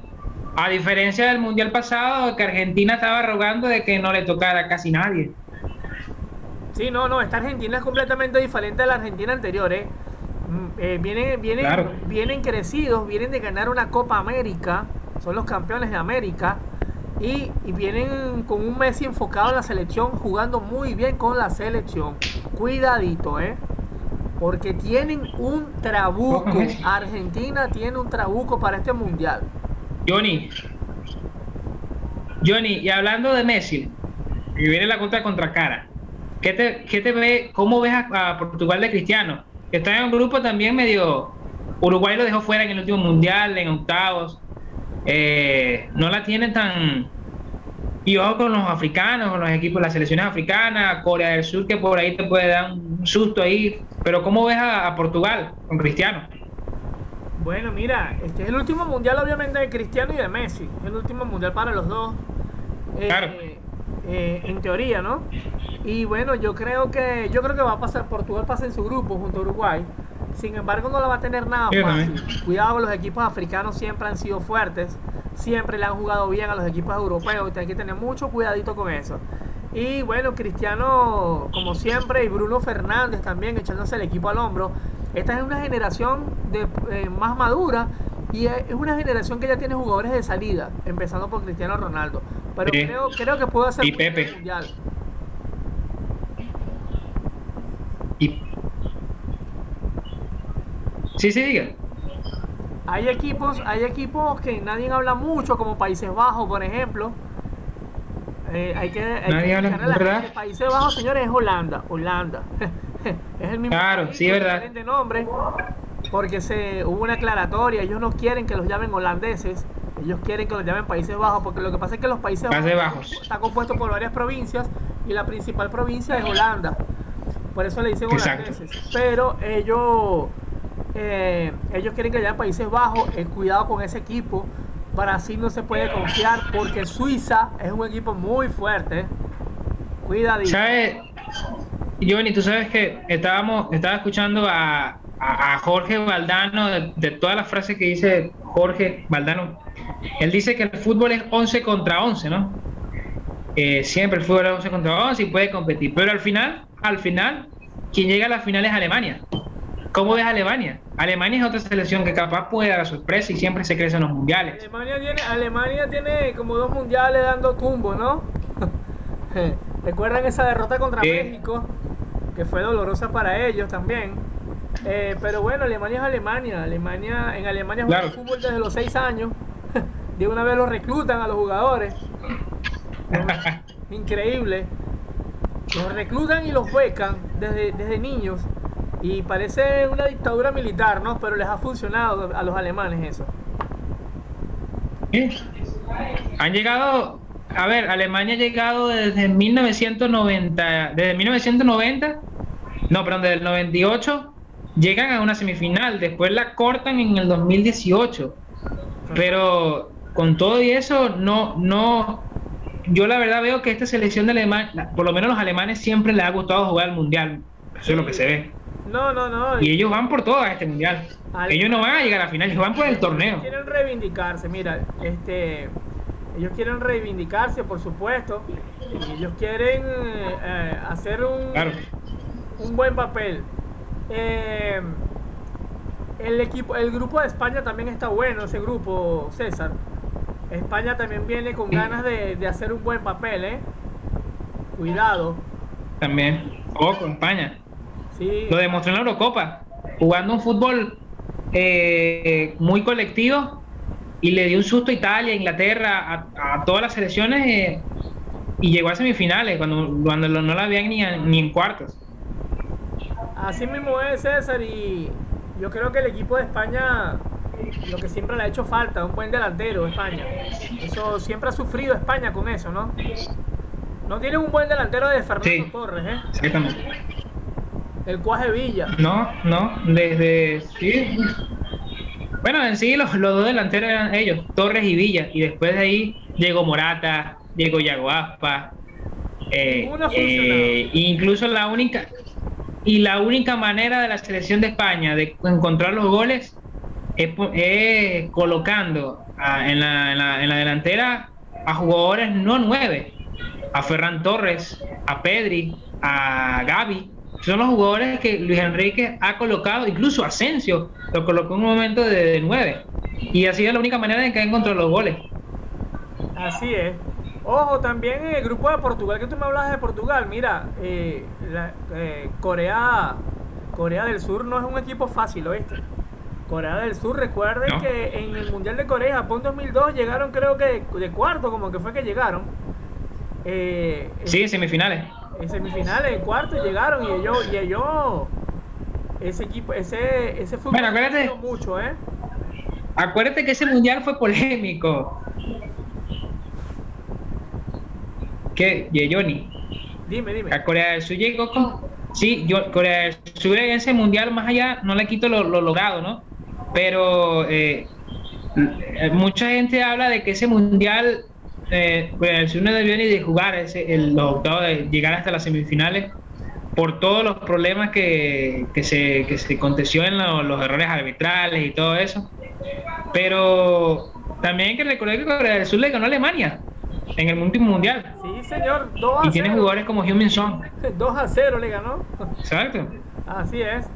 A: A diferencia del mundial pasado, que Argentina estaba rogando de que no le tocara casi nadie.
B: Sí, no, no, esta Argentina es completamente diferente a la Argentina anterior, ¿eh? Mm, eh vienen, vienen, vienen crecidos, vienen de ganar una Copa América, son los campeones de América y, vienen con un Messi enfocado en la selección, jugando muy bien con la selección. Cuidadito, ¿eh? Porque tienen un trabuco. Argentina tiene un trabuco para este mundial.
A: Johnny, Johnny, y hablando de Messi, y viene la contra contra cara, ¿qué te, qué te ve, cómo ves a, Portugal de Cristiano? Que está en un grupo también medio. Uruguay lo dejó fuera en el último mundial, en octavos. Eh, no la tienen tan. Y ojo con los africanos, con los equipos, las selecciones africanas, Corea del Sur, que por ahí te puede dar un susto ahí. Pero ¿cómo ves a, Portugal con Cristiano?
B: Bueno, mira, este es el último mundial, obviamente, de Cristiano y de Messi. el último mundial para los dos.
A: Eh, claro.
B: Eh, en teoría, ¿no? Y bueno, yo creo que yo creo que va a pasar Portugal pasa en su grupo junto a Uruguay. Sin embargo, no la va a tener nada fácil. Cuidado, los equipos africanos siempre han sido fuertes, siempre le han jugado bien a los equipos europeos. Y hay que tener mucho cuidadito con eso. Y bueno, Cristiano, como siempre, y Bruno Fernández también echándose el equipo al hombro. Esta es una generación de, eh, más madura y es una generación que ya tiene jugadores de salida, empezando por Cristiano Ronaldo. Pero creo, creo que puede hacer
A: y Pepe. mundial. Y Sí, sí, diga.
B: Hay equipos, hay equipos que nadie habla mucho, como Países Bajos, por ejemplo. Eh, hay que, nadie habla, ¿verdad? Países Bajos, señores, es Holanda. Holanda. es el mismo.
A: Claro, sí, verdad.
B: nombre, porque se hubo una aclaratoria. Ellos no quieren que los llamen holandeses. Ellos quieren que los llamen Países Bajos, porque lo que pasa es que los Países
A: Bajos,
B: está compuesto por varias provincias y la principal provincia es Holanda. Por eso le dicen holandeses. Pero ellos eh, ellos quieren que haya Países Bajos, el cuidado con ese equipo. Brasil no se puede confiar porque Suiza es un equipo muy fuerte. Cuidadito.
A: ¿Sabes? Johnny, tú sabes que estábamos, estaba escuchando a, Jorge Valdano, de, todas las frases que dice Jorge Valdano. Él dice que el fútbol es 11 contra 11, ¿no? Eh, siempre el fútbol es 11 contra 11 y puede competir. Pero al final, al final, quien llega a la final es Alemania. ¿Cómo ves Alemania? Alemania es otra selección que capaz puede dar la sorpresa y siempre se crece en los mundiales.
B: Alemania tiene, Alemania tiene como dos mundiales dando tumbo, ¿no? ¿Recuerdan esa derrota contra México? que fue dolorosa para ellos también. Eh, pero bueno, Alemania es Alemania. Alemania en Alemania juega fútbol desde los 6 años. De una vez los reclutan a los jugadores. Increíble. Los reclutan y los huecan desde, desde niños. Y parece una dictadura militar, ¿no? Pero les ha funcionado a los alemanes eso.
A: Han llegado, a ver, Alemania ha llegado desde 1990, desde 1990, no, perdón, desde el 98, llegan a una semifinal, después la cortan en el 2018. Pero con todo y eso, no, no, yo la verdad veo que esta selección de Alemania, por lo menos los alemanes siempre les ha gustado jugar al mundial. Eso es lo que se ve.
B: No, no, no.
A: Y ellos van por todo a este mundial. ellos no van a llegar a la final, ellos van por el torneo.
B: Quieren reivindicarse, mira, este, ellos quieren reivindicarse, por supuesto. ellos quieren eh, hacer un, un buen papel. Eh, el equipo, el grupo de España también está bueno, ese grupo, César. España también viene con ganas de, de hacer un buen papel, ¿eh? Cuidado.
A: También. Ojo, España. Lo demostró en la Eurocopa, jugando un fútbol eh, muy colectivo y le dio un susto a Italia, Inglaterra, a, todas las selecciones eh, y llegó a semifinales cuando, cuando no la habían ni, ni en cuartos.
B: Así mismo es César y yo creo que el equipo de España lo que siempre le ha hecho falta, un buen delantero España. Eso siempre ha sufrido España con eso, ¿no? No tiene un buen delantero de Fernando Torres, ¿eh? Exactamente. El Cuaje Villa.
A: No, no, desde. Sí. Bueno, en sí los, dos delanteros eran ellos, Torres y Villa. Y después de ahí llegó Morata, llegó Yago Aspa. Eh, eh, incluso la única. Y la única manera de la selección de España de encontrar los goles es, colocando en, la, en, la, en la delantera a jugadores no nueve. A Ferran Torres, a Pedri, a Gaby son los jugadores que Luis Enrique ha colocado, incluso Asensio lo colocó en un momento de, 9. Y así es la única manera de que encontrado los goles.
B: Así es. Ojo, también en el grupo de Portugal, que tú me hablas de Portugal, mira, eh, eh, Corea, Corea del Sur no es un equipo fácil, ¿oíste? Corea del Sur, recuerden que en el Mundial de Corea, Japón 2002, llegaron creo que de cuarto, como que fue que llegaron.
A: Eh, sí, semifinales
B: en semifinales, en cuartos llegaron y ellos, y ellos, ese equipo, ese, ese fútbol
A: bueno, acuérdate, mucho, ¿eh? Acuérdate que ese mundial fue polémico. ¿Qué? Johnny. Dime, dime. A Corea del Sur llegó con. Sí, yo, Corea del Sur en ese mundial, más allá, no le quito lo, logrado, ¿no? Pero eh, mucha gente habla de que ese mundial eh, pues, el debió ni de jugar ese, el, los octavos, de llegar hasta las semifinales por todos los problemas que, que se, que se aconteció en los errores arbitrales y todo eso. Pero también hay que recordar que Corea del Sur le ganó a Alemania en el último mundial.
B: Sí, señor,
A: 2 a Y tiene jugadores como Hyun-Min Son.
B: 2 a 0 le ganó.
A: Exacto.
B: Así es.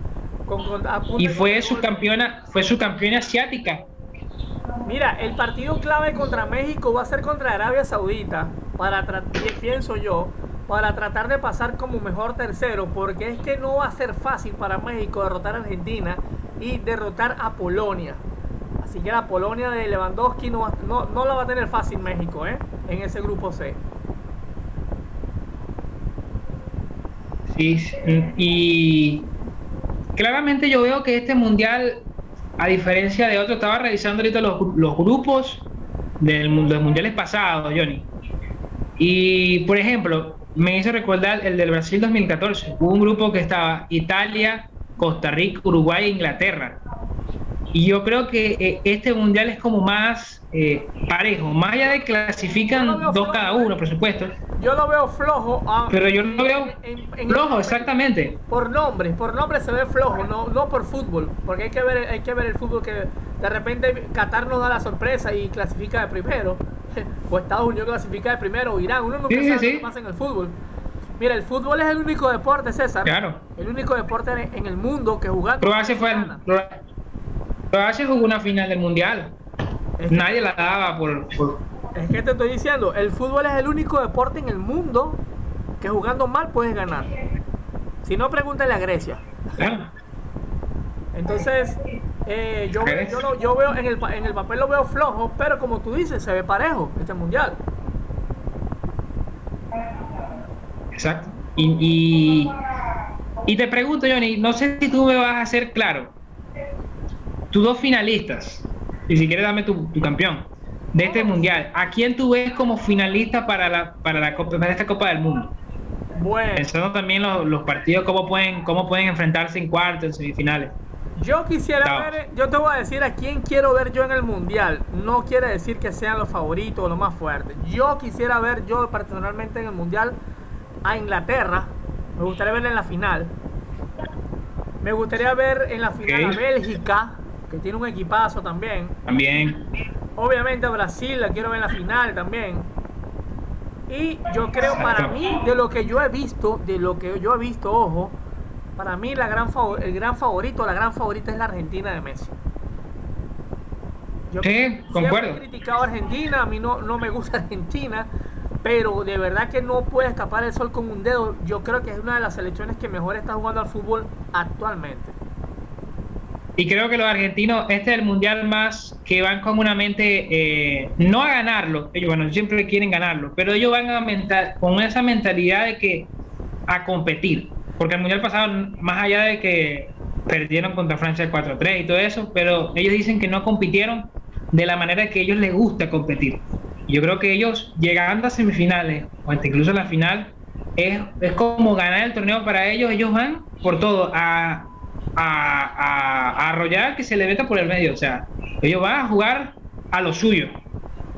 A: y fue su campeona, fue su campeona asiática
B: Mira, el partido clave contra México va a ser contra Arabia Saudita, para pienso yo, para tratar de pasar como mejor tercero, porque es que no va a ser fácil para México derrotar a Argentina y derrotar a Polonia. Así que la Polonia de Lewandowski no, no, la va a tener fácil México, ¿eh? En ese grupo C.
A: Sí, y claramente yo veo que este mundial a diferencia de otros, estaba revisando ahorita los, grupos del, de los mundiales pasados, Johnny. Y, por ejemplo, me hizo recordar el del Brasil 2014. Hubo un grupo que estaba Italia, Costa Rica, Uruguay e Inglaterra. Y yo creo que eh, este mundial es como más eh, parejo. Más allá de clasifican dos cada uno, por supuesto.
B: Yo lo veo flojo.
A: Ah, pero yo lo veo flojo, exactamente.
B: Por nombre, por nombre se ve flojo, no, no por fútbol. Porque hay que ver, hay que ver el fútbol que de repente Qatar nos da la sorpresa y clasifica de primero. o Estados Unidos clasifica de primero, o Irán. Uno nunca sabe qué pasa en el fútbol. Mira, el fútbol es el único deporte, César. Claro. El único deporte en, el mundo que jugando.
A: Croacia fue. Croacia jugó una final del mundial. Nadie la daba por,
B: Es que te estoy diciendo, el fútbol es el único deporte en el mundo que jugando mal puedes ganar. Si no, pregúntale a Grecia. Entonces, eh, yo, yo, veo en el, en el papel lo veo flojo, pero como tú dices, se ve parejo este mundial.
A: Exacto. Y, y, te pregunto, Johnny, no sé si tú me vas a hacer claro. Tus dos finalistas, y si quieres dame tu, campeón de este mundial. ¿A quién tú ves como finalista para la para la Copa, para esta Copa del Mundo? Bueno. Pensando también los, los partidos cómo pueden cómo pueden enfrentarse en cuartos, en semifinales.
B: Yo quisiera ver, yo te voy a decir a quién quiero ver yo en el mundial. No quiere decir que sean los favoritos o los más fuertes. Yo quisiera ver yo personalmente en el mundial a Inglaterra. Me gustaría verla en la final. Me gustaría ver en la final a Bélgica, que tiene un equipazo también.
A: También.
B: Obviamente a Brasil la quiero ver en la final también. Y yo creo para mí, de lo que yo he visto, de lo que yo he visto, ojo, para mí la gran el gran favorito, la gran favorita es la Argentina de Messi.
A: Yo sí, concuerdo.
B: he criticado a Argentina, a mí no, no me gusta Argentina, pero de verdad que no puede escapar el sol con un dedo. Yo creo que es una de las selecciones que mejor está jugando al fútbol actualmente.
A: Y creo que los argentinos, este es el mundial más que van con una mente, eh, no a ganarlo, ellos bueno, siempre quieren ganarlo, pero ellos van a mental, con esa mentalidad de que a competir. Porque el mundial pasado, más allá de que perdieron contra Francia 4-3 y todo eso, pero ellos dicen que no compitieron de la manera que a ellos les gusta competir. Yo creo que ellos, llegando a semifinales o hasta incluso a la final, es, es como ganar el torneo para ellos. Ellos van por todo, a, a, arrollar que se le meta por el medio. O sea, ellos van a jugar a lo suyo.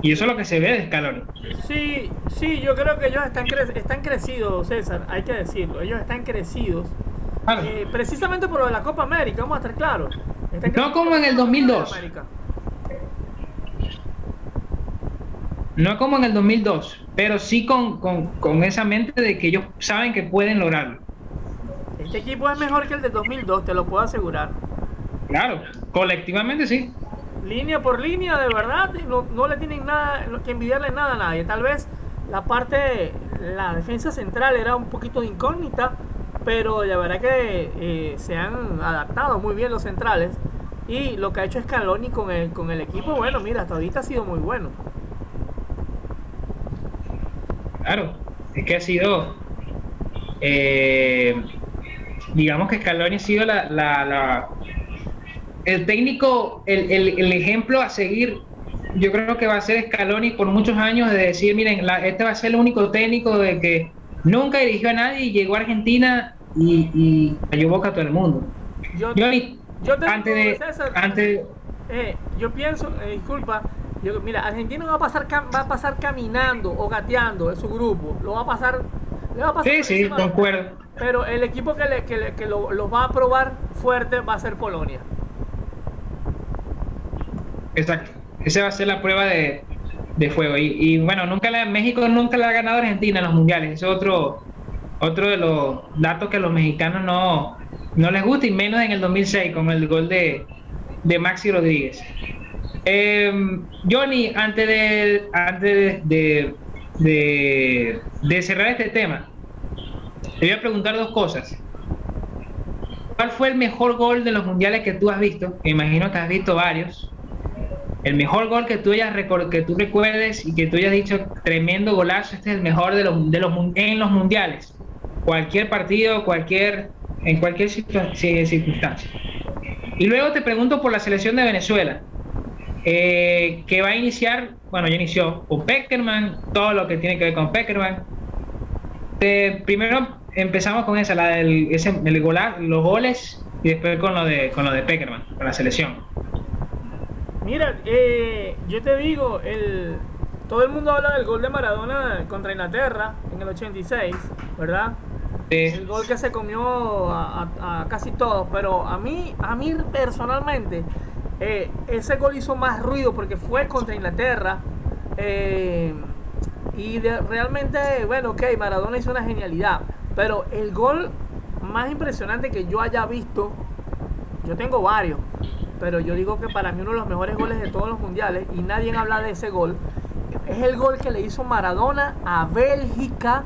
A: Y eso es lo que se ve de Scaloni.
B: Sí, sí, yo creo que ellos están, están crecidos, César, hay que decirlo. Ellos están crecidos. Eh, precisamente por lo de la Copa América, vamos a estar claros.
A: no como en el 2002. No como en el 2002, pero sí con, con, esa mente de que ellos saben que pueden lograrlo.
B: Este equipo es mejor que el del 2002, te lo puedo asegurar.
A: Claro, colectivamente sí.
B: Línea por línea, de verdad, no, no le tienen nada que envidiarle nada a nadie. Tal vez la parte, la defensa central era un poquito de incógnita, pero la verdad que eh, se han adaptado muy bien los centrales. Y lo que ha hecho Scaloni con el, con el equipo, bueno, mira, hasta ahorita ha sido muy bueno.
A: Claro, es que ha sido, eh, digamos que Scaloni ha sido la, el técnico, el, ejemplo a seguir. Yo creo que va a ser Scaloni por muchos años de decir, miren, este va a ser el único técnico de que nunca dirigió a nadie y llegó a Argentina y, y cayó boca a todo el mundo.
B: Yo, antes de, antes, eh, yo pienso, eh, disculpa, mira, Argentina va a pasar va a pasar caminando o gateando en su grupo. Lo va a pasar.
A: Le va a pasar sí, sí, concuerdo.
B: Pero el equipo que, le, que, que lo, va a probar fuerte va a ser Polonia.
A: Exacto. Esa va a ser la prueba de, de fuego. Y, bueno, nunca la, México nunca le ha ganado Argentina en los mundiales. Es otro, otro de los datos que a los mexicanos no, no les gusta, y menos en el 2006 con el gol de, de Maxi Rodríguez. Eh, Johnny, antes de, antes de, de, cerrar este tema, te voy a preguntar dos cosas. ¿Cuál fue el mejor gol de los mundiales que tú has visto? Me imagino que has visto varios. El mejor gol que tú, hayas que tú recuerdes y que tú hayas dicho tremendo golazo, este es el mejor de los, de los en los mundiales. Cualquier partido, cualquier en cualquier circunstancia. Y luego te pregunto por la selección de Venezuela. Eh, que va a iniciar, bueno, ya inició con Peckerman, todo lo que tiene que ver con Peckerman. Eh, primero empezamos con esa, la del ese, el los goles y después con lo de con lo de Peckerman, con la selección.
B: Mira, eh, yo te digo, el, todo el mundo habla del gol de Maradona contra Inglaterra en el 86, ¿verdad? El gol que se comió a, a, casi todos, pero a mí, a mí personalmente, eh, ese gol hizo más ruido porque fue contra Inglaterra. Eh, y realmente, bueno, ok, Maradona hizo una genialidad. Pero el gol más impresionante que yo haya visto, yo tengo varios, pero yo digo que para mí uno de los mejores goles de todos los mundiales, y nadie habla de ese gol, es el gol que le hizo Maradona a Bélgica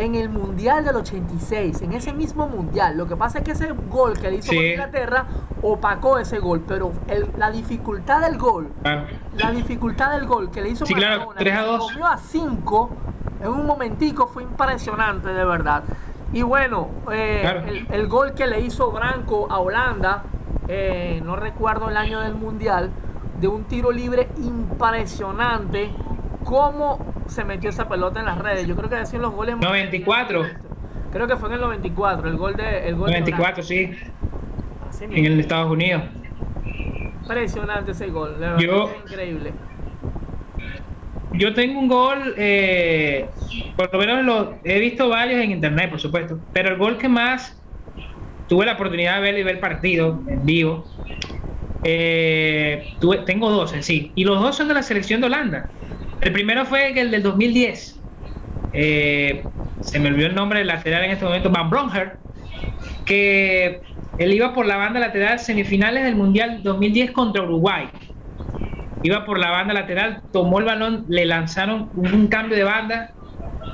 B: en el Mundial del 86, en ese mismo Mundial. Lo que pasa es que ese gol que le hizo Inglaterra opacó ese gol, pero la dificultad del gol, la dificultad del gol que le hizo
A: sí, claro, 3 a 2.
B: a 5 en un momentico fue impresionante de verdad. Y bueno, eh, el, gol que le hizo Branco a Holanda, eh, no recuerdo el año del Mundial, de un tiro libre impresionante. ¿Cómo se metió esa pelota en las redes? Yo creo que decían los goles.
A: 94.
B: Creo que fue en el 94, el gol de. El gol
A: 94, sí. en el Estados Unidos.
B: Impresionante ese gol, yo, increíble.
A: Yo tengo un gol, eh, por lo menos lo, he visto varios en internet, por supuesto, pero el gol que más tuve la oportunidad de ver y ver partido en vivo eh, tengo dos en sí, y los dos son de la selección de Holanda. El primero fue el del 2010. Eh, se me olvidó el nombre del lateral en este momento, Van Bronher, que él iba por la banda lateral semifinales del Mundial 2010 contra Uruguay. Iba por la banda lateral, tomó el balón, le lanzaron un cambio de banda,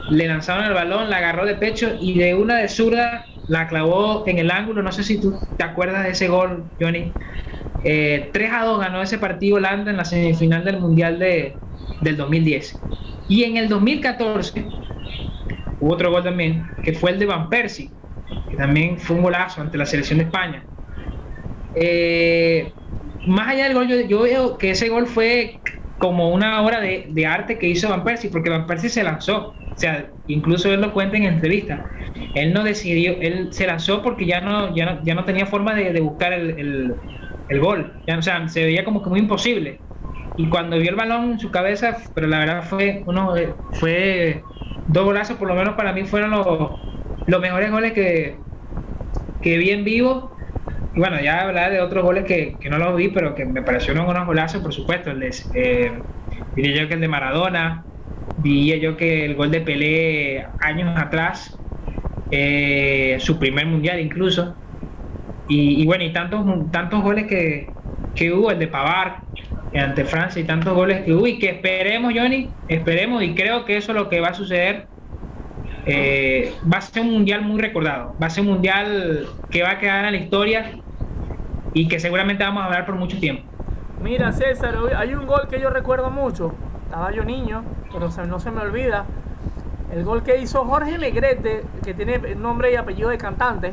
A: le lanzaron el balón, la agarró de pecho y de una de zurda la clavó en el ángulo. No sé si tú te acuerdas de ese gol, Johnny. 3 eh, a 2 ganó ese partido Holanda en la semifinal del Mundial de, del 2010. Y en el 2014 hubo otro gol también, que fue el de Van Persie, que también fue un golazo ante la selección de España. Eh, más allá del gol, yo, veo que ese gol fue como una obra de, de, arte que hizo Van Persie, porque Van Persie se lanzó. O sea, incluso él lo cuenta en entrevista. Él no decidió, él se lanzó porque ya no, ya no, ya no tenía forma de, buscar el, el gol. Ya, o sea, se veía como que muy imposible. Y cuando vio el balón en su cabeza, pero la verdad fue uno fue dos golazos, por lo menos para mí fueron los, los mejores goles que, que vi en vivo. Y bueno, ya hablar de otros goles que, que no los vi, pero que me parecieron unos golazos, por supuesto. De, eh, yo que el de Maradona, diría yo que el gol de Pelé años atrás, eh, su primer mundial incluso. Y, bueno, y tantos, tantos goles que, hubo, el de Pavar ante Francia y tantos goles que hubo y que esperemos, Johnny, esperemos y creo que eso es lo que va a suceder. Eh, va a ser un mundial muy recordado, va a ser un mundial que va a quedar en la historia y que seguramente vamos a hablar por mucho tiempo.
B: Mira, César, hay un gol que yo recuerdo mucho, estaba yo niño, pero no se me olvida. El gol que hizo Jorge Negrete, que tiene nombre y apellido de cantante,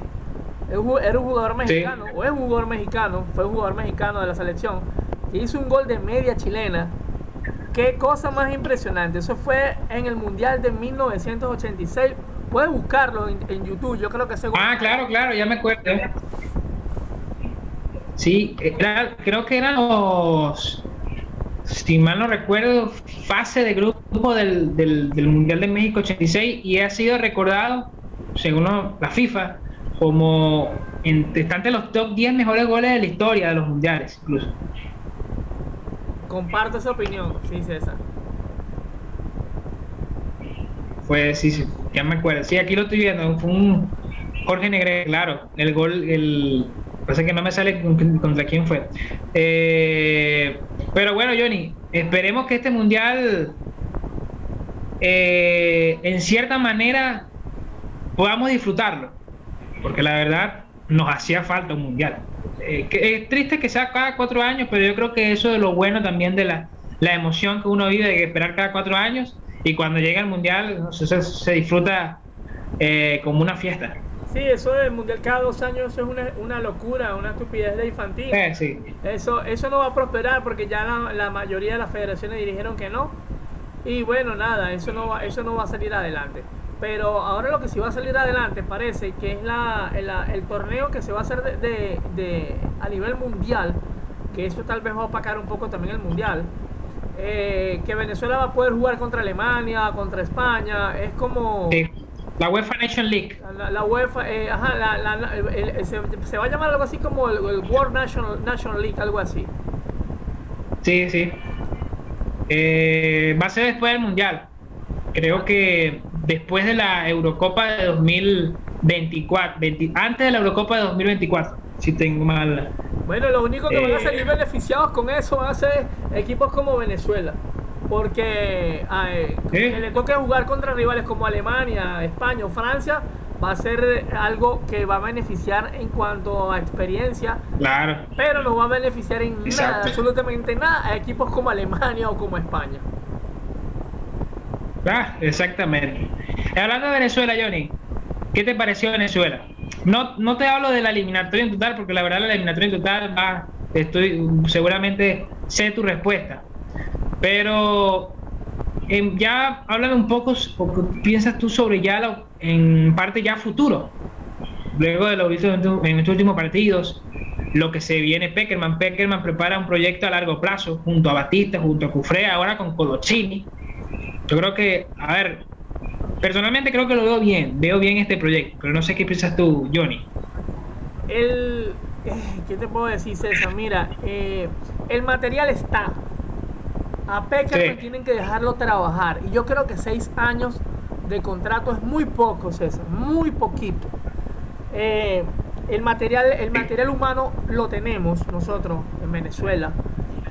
B: era un jugador mexicano, o es un jugador mexicano, fue un jugador mexicano de la selección, hizo un gol de media chilena. Qué cosa más impresionante. Eso fue en el Mundial de 1986. Puedes buscarlo en, YouTube, yo creo que seguro.
A: Ah, claro, claro, ya me acuerdo. Sí, creo que eran los, si mal no recuerdo, fase de grupo del, del, Mundial de México 86 y ha sido recordado, según la FIFA, como entre los top 10 mejores goles de la historia de los mundiales, incluso.
B: Comparto esa opinión, sí, César.
A: Fue, sí, sí, ya me acuerdo. Sí, aquí lo estoy viendo. Fue un Jorge Negre, claro. El gol, el. Pasa que no me sale contra quién fue. Eh, pero bueno, Johnny, esperemos que este mundial, eh, en cierta manera, podamos disfrutarlo porque la verdad nos hacía falta un mundial. Eh, es triste que sea cada cuatro años, pero yo creo que eso es lo bueno también de la, emoción que uno vive de esperar cada cuatro años y cuando llega el mundial se, disfruta eh, como una fiesta.
B: Sí, eso del mundial cada dos años es una, una locura, una estupidez de infantil.
A: Eh, sí.
B: Eso, eso no va a prosperar porque ya la, la, mayoría de las federaciones dijeron que no. Y bueno, nada, eso no va, eso no va a salir adelante. Pero ahora lo que sí va a salir adelante parece que es la, el, torneo que se va a hacer de, de, a nivel mundial, que eso tal vez va a opacar un poco también el mundial. Eh, que Venezuela va a poder jugar contra Alemania, contra España, es como...
A: La UEFA Nation League.
B: La, UEFA, eh, ajá, se, va a llamar algo así como el, World National, National League, algo así.
A: Sí, sí. Eh, va a ser después del Mundial. Creo que después de la Eurocopa de 2024, antes de la Eurocopa de 2024, si tengo mal.
B: Bueno, lo único que van a salir eh, beneficiados con eso van a ser equipos como Venezuela. Porque que le toque jugar contra rivales como Alemania, España o Francia va a ser algo que va a beneficiar en cuanto a experiencia.
A: Claro.
B: Pero no va a beneficiar en nada, absolutamente nada, a equipos como Alemania o como España.
A: Ah, exactamente. Hablando de Venezuela, Johnny, ¿qué te pareció Venezuela? No, no te hablo de la eliminatoria en total, porque la verdad la eliminatoria en total va, estoy seguramente sé tu respuesta. Pero em, ya háblame un poco, ¿qué piensas tú sobre ya en parte ya futuro? Luego de lo visto en estos últimos partidos, lo que se viene Peckerman. Peckerman prepara un proyecto a largo plazo junto a Batista, junto a Cufré, ahora con Colochini. Yo creo que, a ver, personalmente creo que lo veo bien, veo bien este proyecto, pero no sé qué piensas tú, Johnny.
B: El, eh, ¿qué te puedo decir, César? Mira, eh, el material está. A Peckerman tienen que dejarlo trabajar. Y yo creo que seis años de contrato es muy poco, César, muy poquito. Eh, el material, el material humano lo tenemos nosotros en Venezuela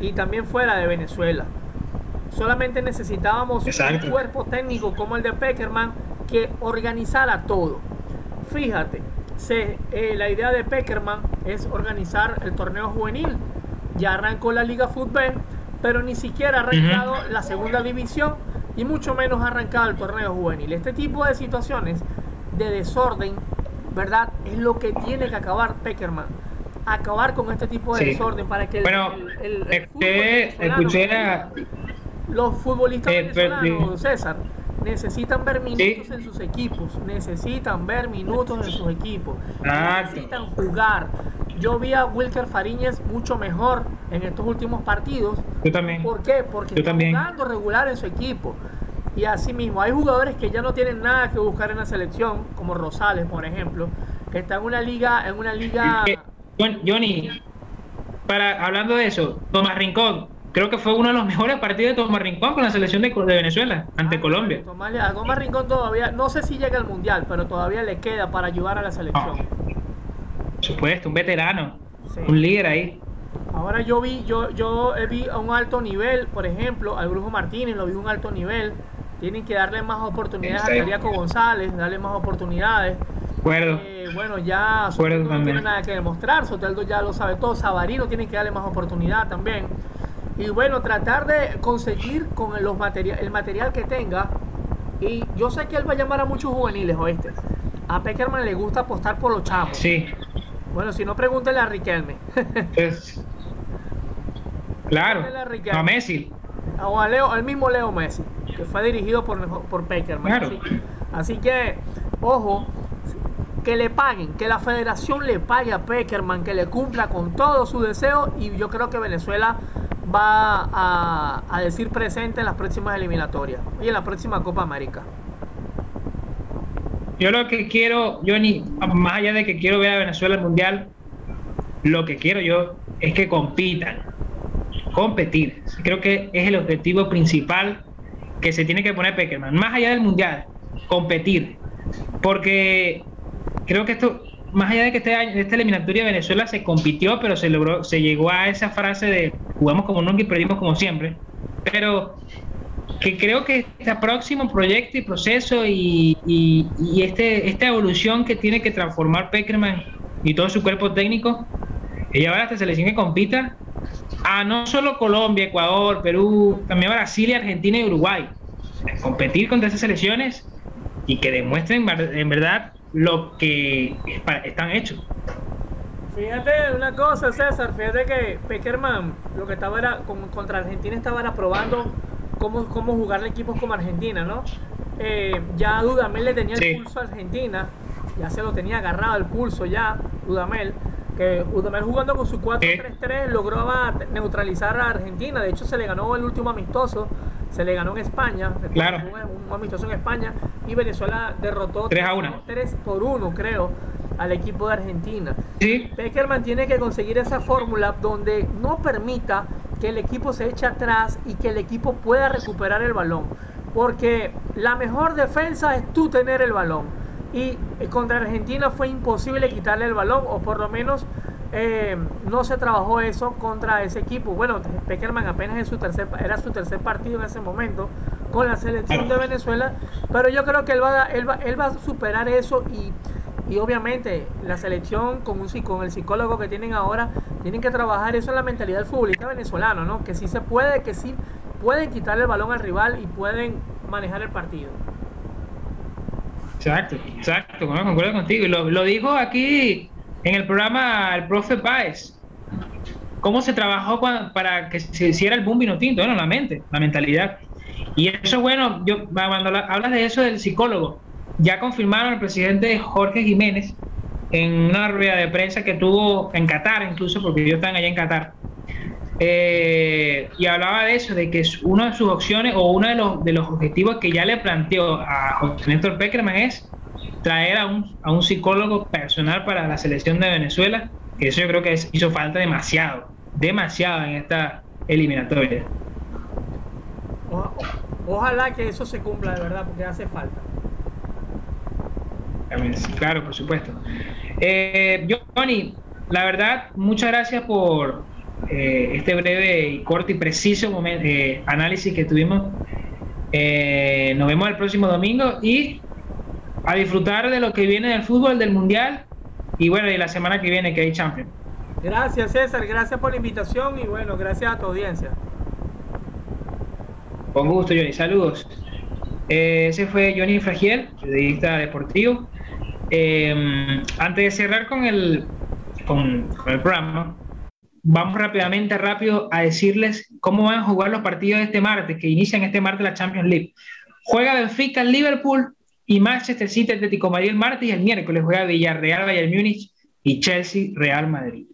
B: y también fuera de Venezuela. Solamente necesitábamos un cuerpo técnico como el de Peckerman que organizara todo. Fíjate, se, eh, la idea de Peckerman es organizar el torneo juvenil. Ya arrancó la Liga Fútbol, pero ni siquiera ha arrancado la segunda división y mucho menos ha arrancado el torneo juvenil. Este tipo de situaciones de desorden, ¿verdad? Es lo que tiene que acabar Peckerman. Acabar con este tipo de desorden para que
A: el, escuché
B: los futbolistas eh, venezolanos, César, necesitan ver minutos en sus equipos, necesitan ver minutos en sus equipos, necesitan jugar. Yo vi a Wilker Fariñez mucho mejor en estos últimos partidos.
A: Yo también.
B: ¿Por qué? Porque está jugando regular en su equipo. Y así mismo, hay jugadores que ya no tienen nada que buscar en la selección, como Rosales, por ejemplo, que está en una liga, en una liga.
A: Johnny, para hablando de eso, Tomás Rincón, creo que fue uno de los mejores partidos de Tomás Rincón con la selección de, Venezuela ante ah, Colombia.
B: Tomás, a Tomás Rincón todavía, no sé si llega al Mundial, pero todavía le queda para ayudar a la selección.
A: por supuesto, un veterano, un líder ahí.
B: Ahora yo vi, yo, yo vi a un alto nivel, por ejemplo, al Brujo Martínez lo vi a un alto nivel. Tienen que darle más oportunidades a Cariaco González, darle más oportunidades.
A: Acuerdo.
B: Eh, bueno, ya Soteldo no tiene nada que demostrar, Soteldo ya lo sabe todo, Sabarino tiene que darle más oportunidad también. Y bueno, tratar de conseguir con los material, el material que tenga. Y yo sé que él va a llamar a muchos juveniles, oíste. A Peckerman le gusta apostar por los chavos.
A: Sí.
B: Bueno, si no, pregúntele a Riquelme.
A: claro. A, Messi.
B: O a Leo, al mismo Leo Messi, que fue dirigido por, por Peckerman. Claro. Así, que, ojo, que le paguen, que la federación le pague a Peckerman, que le cumpla con todo su deseo. Y yo creo que Venezuela va a, decir presente en las próximas eliminatorias y en la próxima Copa América.
A: Yo lo que quiero, Johnny, más allá de que quiero ver a Venezuela el Mundial, lo que quiero yo es que compitan, competir. Creo que es el objetivo principal que se tiene que poner Peckerman. Más allá del Mundial, competir. Porque creo que esto más allá de que este esta eliminatoria Venezuela se compitió, pero se logró, se llegó a esa frase de jugamos como nunca y perdimos como siempre. Pero que creo que este próximo proyecto y proceso y, este, esta evolución que tiene que transformar Peckerman y todo su cuerpo técnico, que llevar a esta selección que compita a no solo Colombia, Ecuador, Perú, también Brasil y Argentina y Uruguay. Competir contra esas selecciones y que demuestren en verdad lo que están hechos.
B: Fíjate una cosa, César, fíjate que Peckerman lo que estaba era, contra Argentina estaba era probando cómo, cómo jugarle equipos como Argentina, ¿no? Eh, ya Dudamel le tenía el pulso a Argentina, ya se lo tenía agarrado el pulso ya, Dudamel, que Dudamel jugando con su 4-3-3 logró neutralizar a Argentina, de hecho se le ganó el último amistoso se le ganó en España,
A: claro.
B: un, amistoso en España, y Venezuela derrotó
A: 3 a 1.
B: 3 por 1, creo, al equipo de Argentina.
A: Sí.
B: Peckerman tiene que conseguir esa fórmula donde no permita que el equipo se eche atrás y que el equipo pueda recuperar el balón. Porque la mejor defensa es tú tener el balón. Y contra Argentina fue imposible quitarle el balón, o por lo menos eh, no se trabajó eso contra ese equipo. Bueno, Peckerman apenas en su tercer, era su tercer partido en ese momento con la selección de Venezuela, pero yo creo que él va, él va, él va a superar eso y, y obviamente la selección con, un, con el psicólogo que tienen ahora, tienen que trabajar eso en la mentalidad del futbolista venezolano, ¿no? Que sí se puede, que sí pueden quitarle el balón al rival y pueden manejar el partido.
A: Exacto, exacto, concuerdo contigo. Y lo, lo dijo aquí en el programa el profe Páez. ¿Cómo se trabajó para que se hiciera el boom vino tinto? Bueno, la mente, la mentalidad. Y eso bueno, yo cuando hablas de eso del psicólogo, ya confirmaron el presidente Jorge Jiménez en una rueda de prensa que tuvo en Qatar, incluso porque ellos están allá en Qatar. Eh, y hablaba de eso, de que es una de sus opciones o uno de los, de los objetivos que ya le planteó a José Néstor Peckerman es traer a un, a un psicólogo personal para la selección de Venezuela, que eso yo creo que hizo falta demasiado, demasiado en esta eliminatoria.
B: ojalá que eso se cumpla de verdad, porque hace falta.
A: Claro, por supuesto. Eh, Johnny, la verdad, muchas gracias por eh, este breve y corto y preciso momento, eh, análisis que tuvimos. Eh, nos vemos el próximo domingo y a disfrutar de lo que viene del fútbol, del mundial y bueno, y la semana que viene que hay Champions.
B: Gracias César, gracias por la invitación y bueno, gracias a tu audiencia.
A: Con gusto, Johnny. Saludos. Eh, ese fue Johnny Fragiel, periodista deportivo. Eh, antes de cerrar con el, con, el programa, vamos rápidamente, rápido a decirles cómo van a jugar los partidos de este martes, que inician este martes la Champions League. Juega Benfica, Liverpool, y Manchester City, Atlético Madrid el martes y el miércoles juega Villarreal, Bayern Múnich y Chelsea, Real Madrid.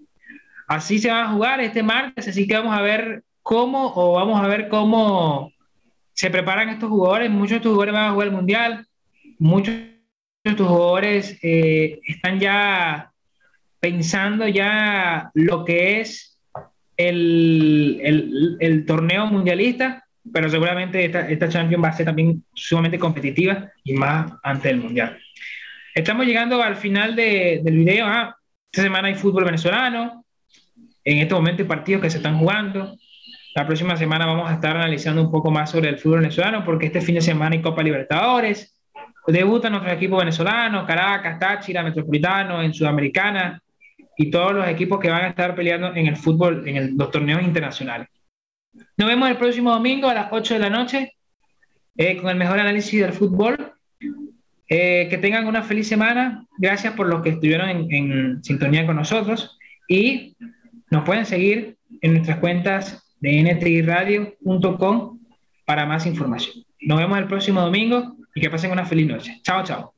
A: Así se va a jugar este martes, así que vamos a ver cómo o vamos a ver cómo se preparan estos jugadores. Muchos de estos jugadores van a jugar el Mundial, muchos de estos jugadores eh, están ya pensando ya lo que es el, el, el torneo mundialista pero seguramente esta, esta Champions va a ser también sumamente competitiva y más ante el Mundial. Estamos llegando al final de, del video. Ah, esta semana hay fútbol venezolano. En este momento hay partidos que se están jugando. La próxima semana vamos a estar analizando un poco más sobre el fútbol venezolano porque este fin de semana hay Copa Libertadores. Debutan nuestros equipos venezolanos, Caracas, Táchira, Metropolitano, en Sudamericana y todos los equipos que van a estar peleando en el fútbol, en los torneos internacionales. Nos vemos el próximo domingo a las 8 de la noche eh, con el mejor análisis del fútbol. Eh, que tengan una feliz semana. Gracias por los que estuvieron en, en, sintonía con nosotros y nos pueden seguir en nuestras cuentas de ntriradio.com para más información. Nos vemos el próximo domingo y que pasen una feliz noche. Chao, chao.